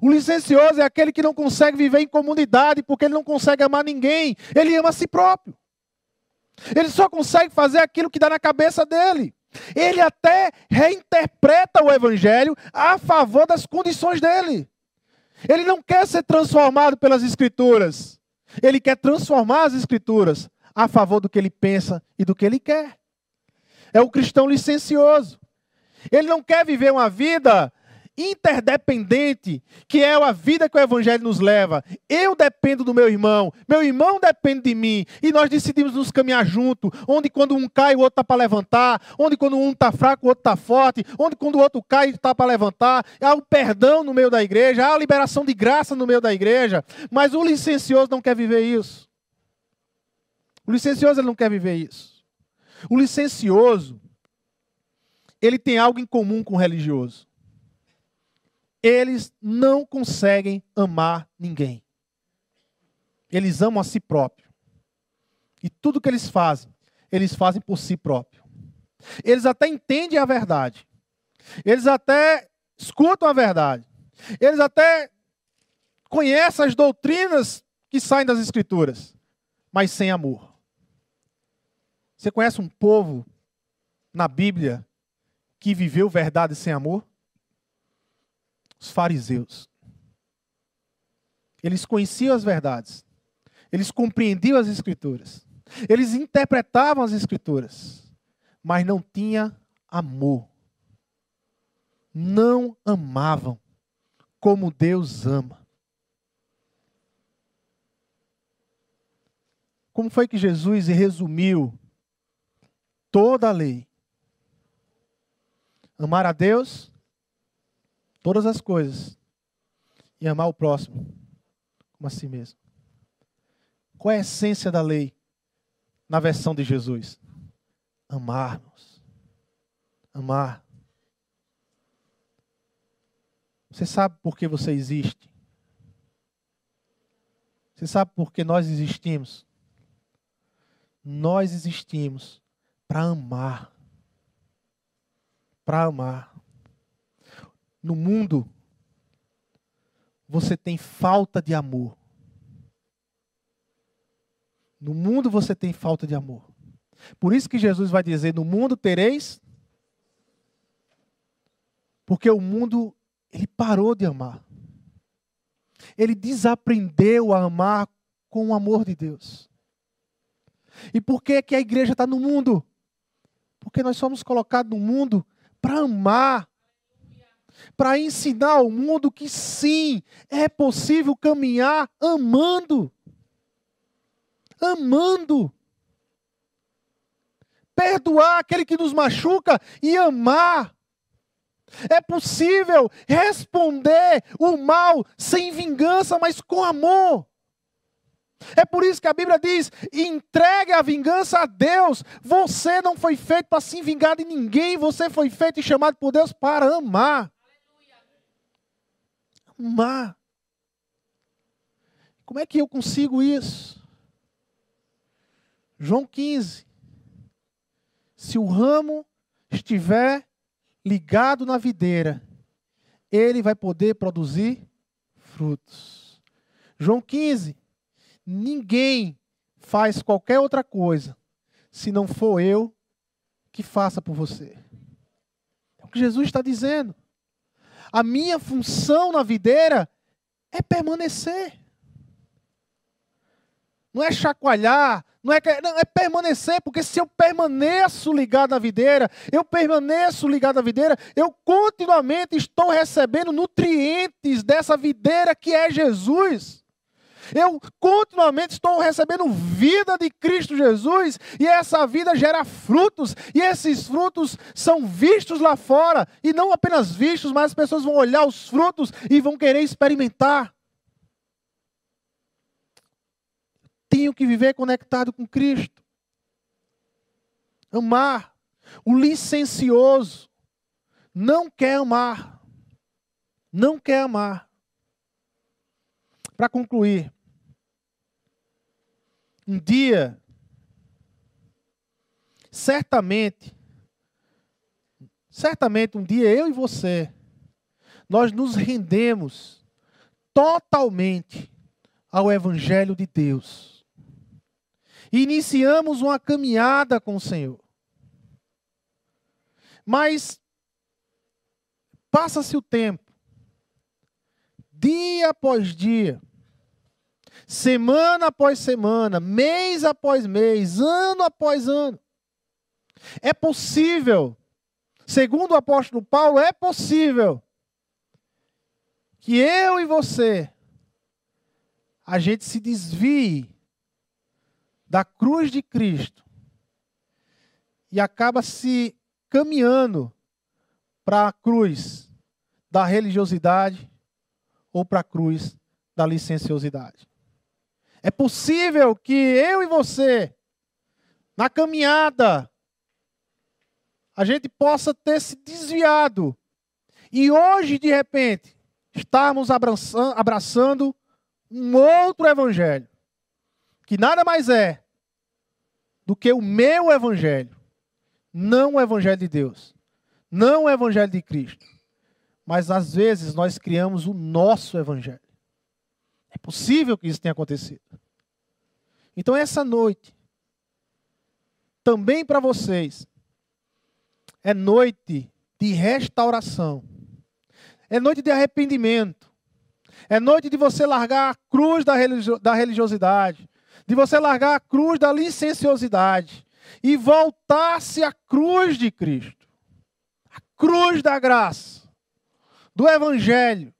O licencioso é aquele que não consegue viver em comunidade porque ele não consegue amar ninguém, ele ama a si próprio. Ele só consegue fazer aquilo que dá na cabeça dele. Ele até reinterpreta o evangelho a favor das condições dele. Ele não quer ser transformado pelas escrituras. Ele quer transformar as escrituras a favor do que ele pensa e do que ele quer. É o cristão licencioso. Ele não quer viver uma vida interdependente, que é a vida que o Evangelho nos leva. Eu dependo do meu irmão, meu irmão depende de mim, e nós decidimos nos caminhar junto, onde quando um cai, o outro está para levantar, onde quando um está fraco, o outro está forte, onde quando o outro cai, está para levantar. Há o perdão no meio da igreja, há a liberação de graça no meio da igreja, mas o licencioso não quer viver isso. O licencioso ele não quer viver isso. O licencioso, ele tem algo em comum com o religioso. Eles não conseguem amar ninguém. Eles amam a si próprio. E tudo que eles fazem, eles fazem por si próprio. Eles até entendem a verdade. Eles até escutam a verdade. Eles até conhecem as doutrinas que saem das Escrituras, mas sem amor. Você conhece um povo na Bíblia que viveu verdade sem amor? Os fariseus. Eles conheciam as verdades. Eles compreendiam as escrituras. Eles interpretavam as escrituras, mas não tinha amor. Não amavam como Deus ama. como foi que Jesus resumiu toda a lei? Amar a Deus, todas as coisas, e amar o próximo como a si mesmo. Qual é a essência da lei na versão de Jesus? Amar-nos. Amar. Você sabe por que você existe? Você sabe por que nós existimos? Nós existimos para amar. Para amar. No mundo, você tem falta de amor. No mundo você tem falta de amor. Por isso que Jesus vai dizer: No mundo tereis. Porque o mundo, ele parou de amar. Ele desaprendeu a amar com o amor de Deus. E por que, que a igreja está no mundo? Porque nós somos colocados no mundo para amar, para ensinar ao mundo que sim, é possível caminhar amando. Amando. Perdoar aquele que nos machuca e amar. É possível responder o mal sem vingança, mas com amor. É por isso que a Bíblia diz: entregue a vingança a Deus. Você não foi feito para se vingar de ninguém, você foi feito e chamado por Deus para amar. Amar. Como é que eu consigo isso? João 15. Se o ramo estiver ligado na videira, ele vai poder produzir frutos. João 15. Ninguém faz qualquer outra coisa se não for eu que faça por você. É o que Jesus está dizendo. A minha função na videira é permanecer. Não é chacoalhar, não é, não, é permanecer, porque se eu permaneço ligado à videira, eu permaneço ligado à videira, eu continuamente estou recebendo nutrientes dessa videira que é Jesus. Eu continuamente estou recebendo vida de Cristo Jesus e essa vida gera frutos e esses frutos são vistos lá fora e não apenas vistos, mas as pessoas vão olhar os frutos e vão querer experimentar. Tenho que viver conectado com Cristo. Amar. O licencioso não quer amar. Não quer amar. Para concluir, um dia, certamente, certamente um dia eu e você, nós nos rendemos totalmente ao Evangelho de Deus iniciamos uma caminhada com o Senhor. Mas passa-se o tempo, dia após dia, semana após semana, mês após mês, ano após ano. É possível, segundo o apóstolo Paulo, é possível que eu e você a gente se desvie da cruz de Cristo e acaba se caminhando para a cruz da religiosidade ou para a cruz da licenciosidade. É possível que eu e você, na caminhada, a gente possa ter se desviado e hoje, de repente, estarmos abraçando um outro evangelho que nada mais é do que o meu evangelho, não o evangelho de Deus, não o evangelho de Cristo. Mas às vezes nós criamos o nosso evangelho. Possível que isso tenha acontecido. Então essa noite também para vocês é noite de restauração. É noite de arrependimento. É noite de você largar a cruz da religiosidade de você largar a cruz da licenciosidade e voltar-se à cruz de Cristo, a cruz da graça, do Evangelho.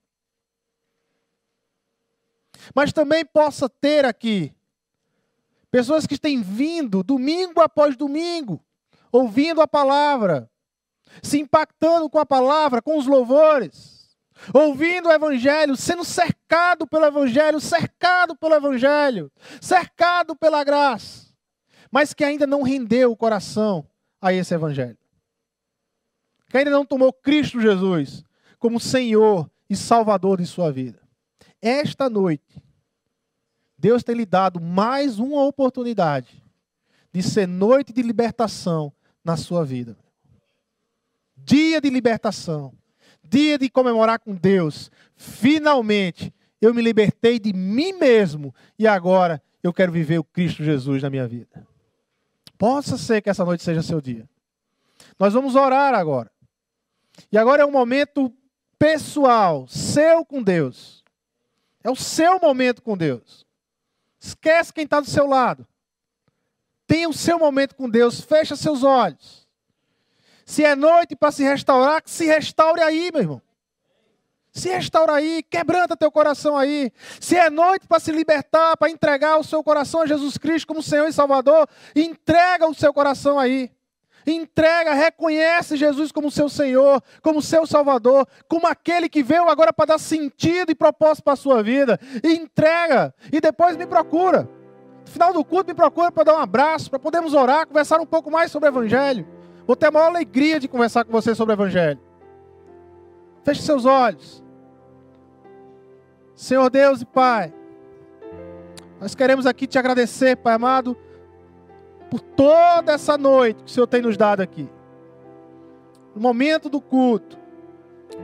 Mas também possa ter aqui Pessoas que têm vindo domingo após domingo, ouvindo a palavra, se impactando com a palavra, com os louvores, ouvindo o evangelho, sendo cercado pelo evangelho, cercado pelo evangelho, cercado pela graça, mas que ainda não rendeu o coração a esse evangelho. Que ainda não tomou Cristo Jesus como Senhor e Salvador de sua vida. Esta noite, Deus tem lhe dado mais uma oportunidade de ser noite de libertação na sua vida. Dia de libertação. Dia de comemorar com Deus. Finalmente, eu me libertei de mim mesmo e agora eu quero viver o Cristo Jesus na minha vida. Possa ser que essa noite seja seu dia. Nós vamos orar agora. E agora é um momento pessoal, seu com Deus. É o seu momento com Deus. Esquece quem está do seu lado. Tenha o seu momento com Deus. Fecha seus olhos. Se é noite para se restaurar, se restaure aí, meu irmão. Se restaura aí, quebranta teu coração aí. Se é noite para se libertar, para entregar o seu coração a Jesus Cristo como Senhor e Salvador, entrega o seu coração aí. Entrega, reconhece Jesus como seu Senhor, como seu Salvador, como aquele que veio agora para dar sentido e propósito para a sua vida. Entrega, e depois me procura. No final do culto, me procura para dar um abraço, para podermos orar, conversar um pouco mais sobre o Evangelho. Vou ter a maior alegria de conversar com você sobre o Evangelho. Feche seus olhos. Senhor Deus e Pai, nós queremos aqui te agradecer, Pai amado por toda essa noite que o Senhor tem nos dado aqui. No momento do culto,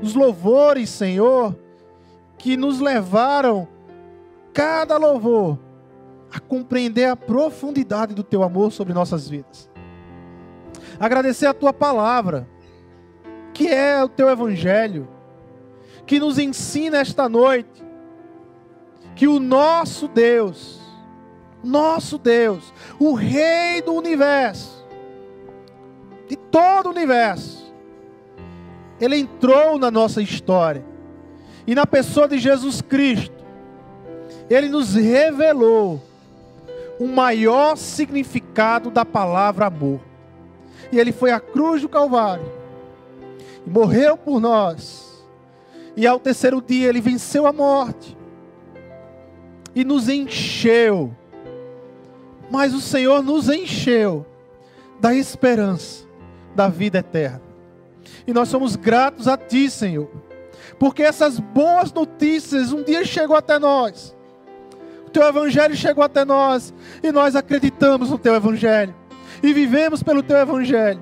os louvores, Senhor, que nos levaram, cada louvor, a compreender a profundidade do Teu amor sobre nossas vidas. Agradecer a Tua palavra, que é o Teu Evangelho, que nos ensina esta noite que o nosso Deus, nosso Deus, o Rei do universo, de todo o universo, ele entrou na nossa história. E na pessoa de Jesus Cristo, ele nos revelou o maior significado da palavra amor. E ele foi à cruz do Calvário, morreu por nós. E ao terceiro dia ele venceu a morte e nos encheu mas o Senhor nos encheu da esperança da vida eterna. E nós somos gratos a Ti, Senhor, porque essas boas notícias um dia chegou até nós. O Teu Evangelho chegou até nós e nós acreditamos no Teu Evangelho e vivemos pelo Teu Evangelho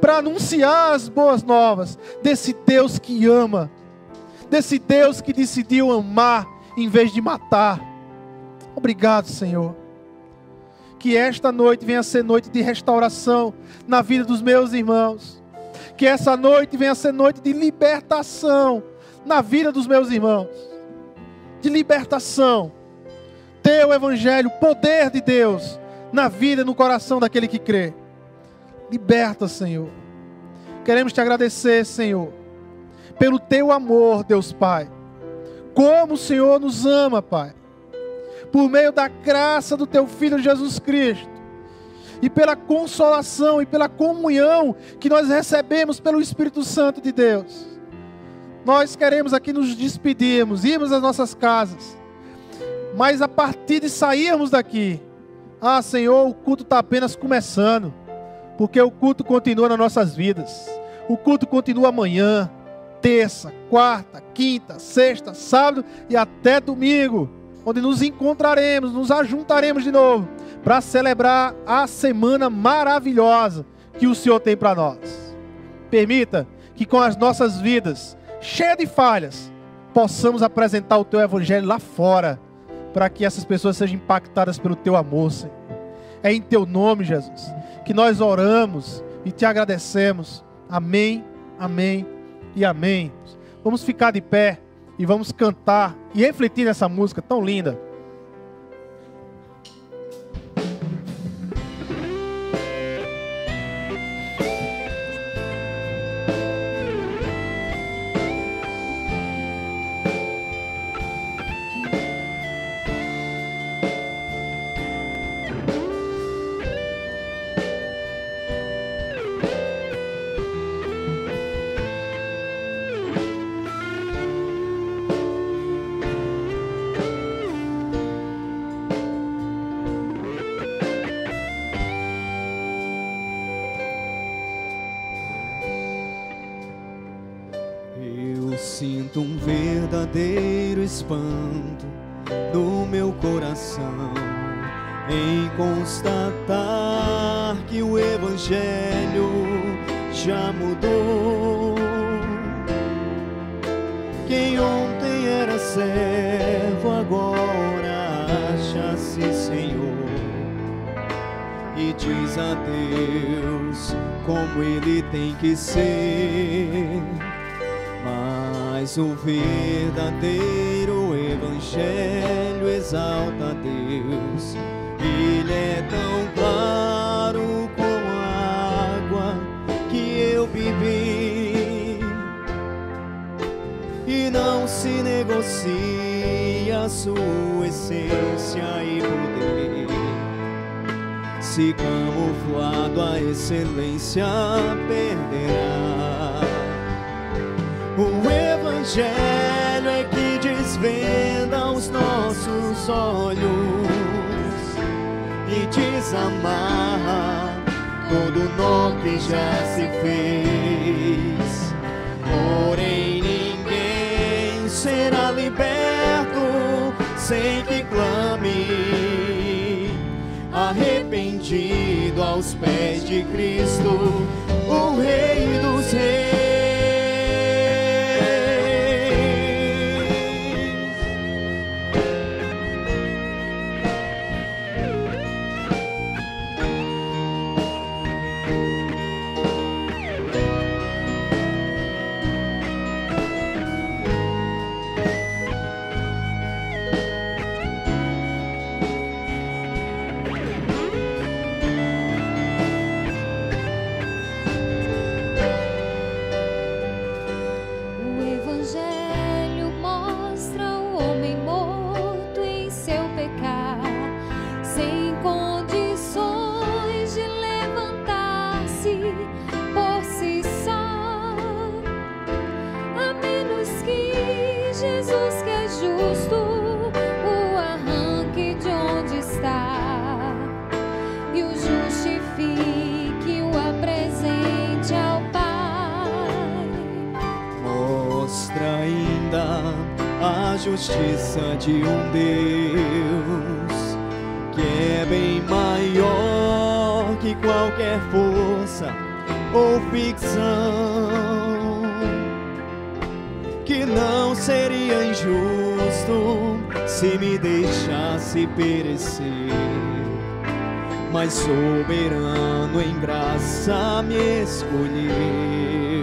para anunciar as boas novas desse Deus que ama, desse Deus que decidiu amar em vez de matar. Obrigado, Senhor que esta noite venha ser noite de restauração na vida dos meus irmãos. Que essa noite venha ser noite de libertação na vida dos meus irmãos. De libertação. Teu evangelho, poder de Deus na vida e no coração daquele que crê. Liberta, Senhor. Queremos te agradecer, Senhor, pelo teu amor, Deus Pai. Como o Senhor nos ama, Pai por meio da graça do teu Filho Jesus Cristo, e pela consolação e pela comunhão que nós recebemos pelo Espírito Santo de Deus. Nós queremos aqui nos despedirmos, irmos às nossas casas, mas a partir de sairmos daqui, ah Senhor, o culto está apenas começando, porque o culto continua nas nossas vidas, o culto continua amanhã, terça, quarta, quinta, sexta, sábado e até domingo onde nos encontraremos, nos ajuntaremos de novo para celebrar a semana maravilhosa que o Senhor tem para nós. Permita que com as nossas vidas cheias de falhas, possamos apresentar o teu evangelho lá fora, para que essas pessoas sejam impactadas pelo teu amor, Senhor. É em teu nome, Jesus, que nós oramos e te agradecemos. Amém, amém e amém. Vamos ficar de pé e vamos cantar e refletir nessa música tão linda.
Evangelho já mudou. Quem ontem era servo, agora acha-se Senhor e diz a Deus como ele tem que ser. Mas o verdadeiro Evangelho exalta a Deus, ele é tão não se negocia sua essência e poder se camuflado a excelência perderá. O Evangelho é que desvenda os nossos olhos e desamarra todo nó que já se fez. Será liberto sem que clame arrependido aos pés de Cristo, o Rei dos Reis. Justiça de um Deus que é bem maior que qualquer força ou ficção. Que não seria injusto se me deixasse perecer mas soberano em graça me escolheu.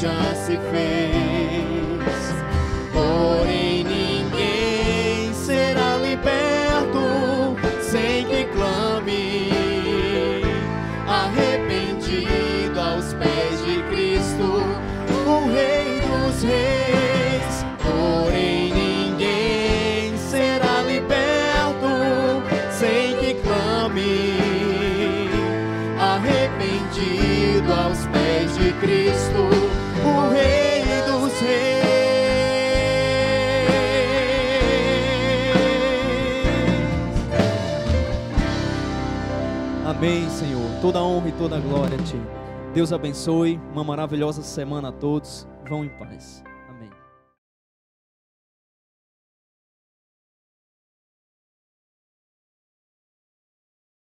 Já se fez. Porém, ninguém será liberto sem que clame arrependido aos pés de Cristo, o Rei dos Reis. Porém, ninguém será liberto sem que clame arrependido aos pés de Cristo, Amém, Senhor. Toda honra e toda glória a Ti. Deus abençoe. Uma maravilhosa semana a todos. Vão em paz.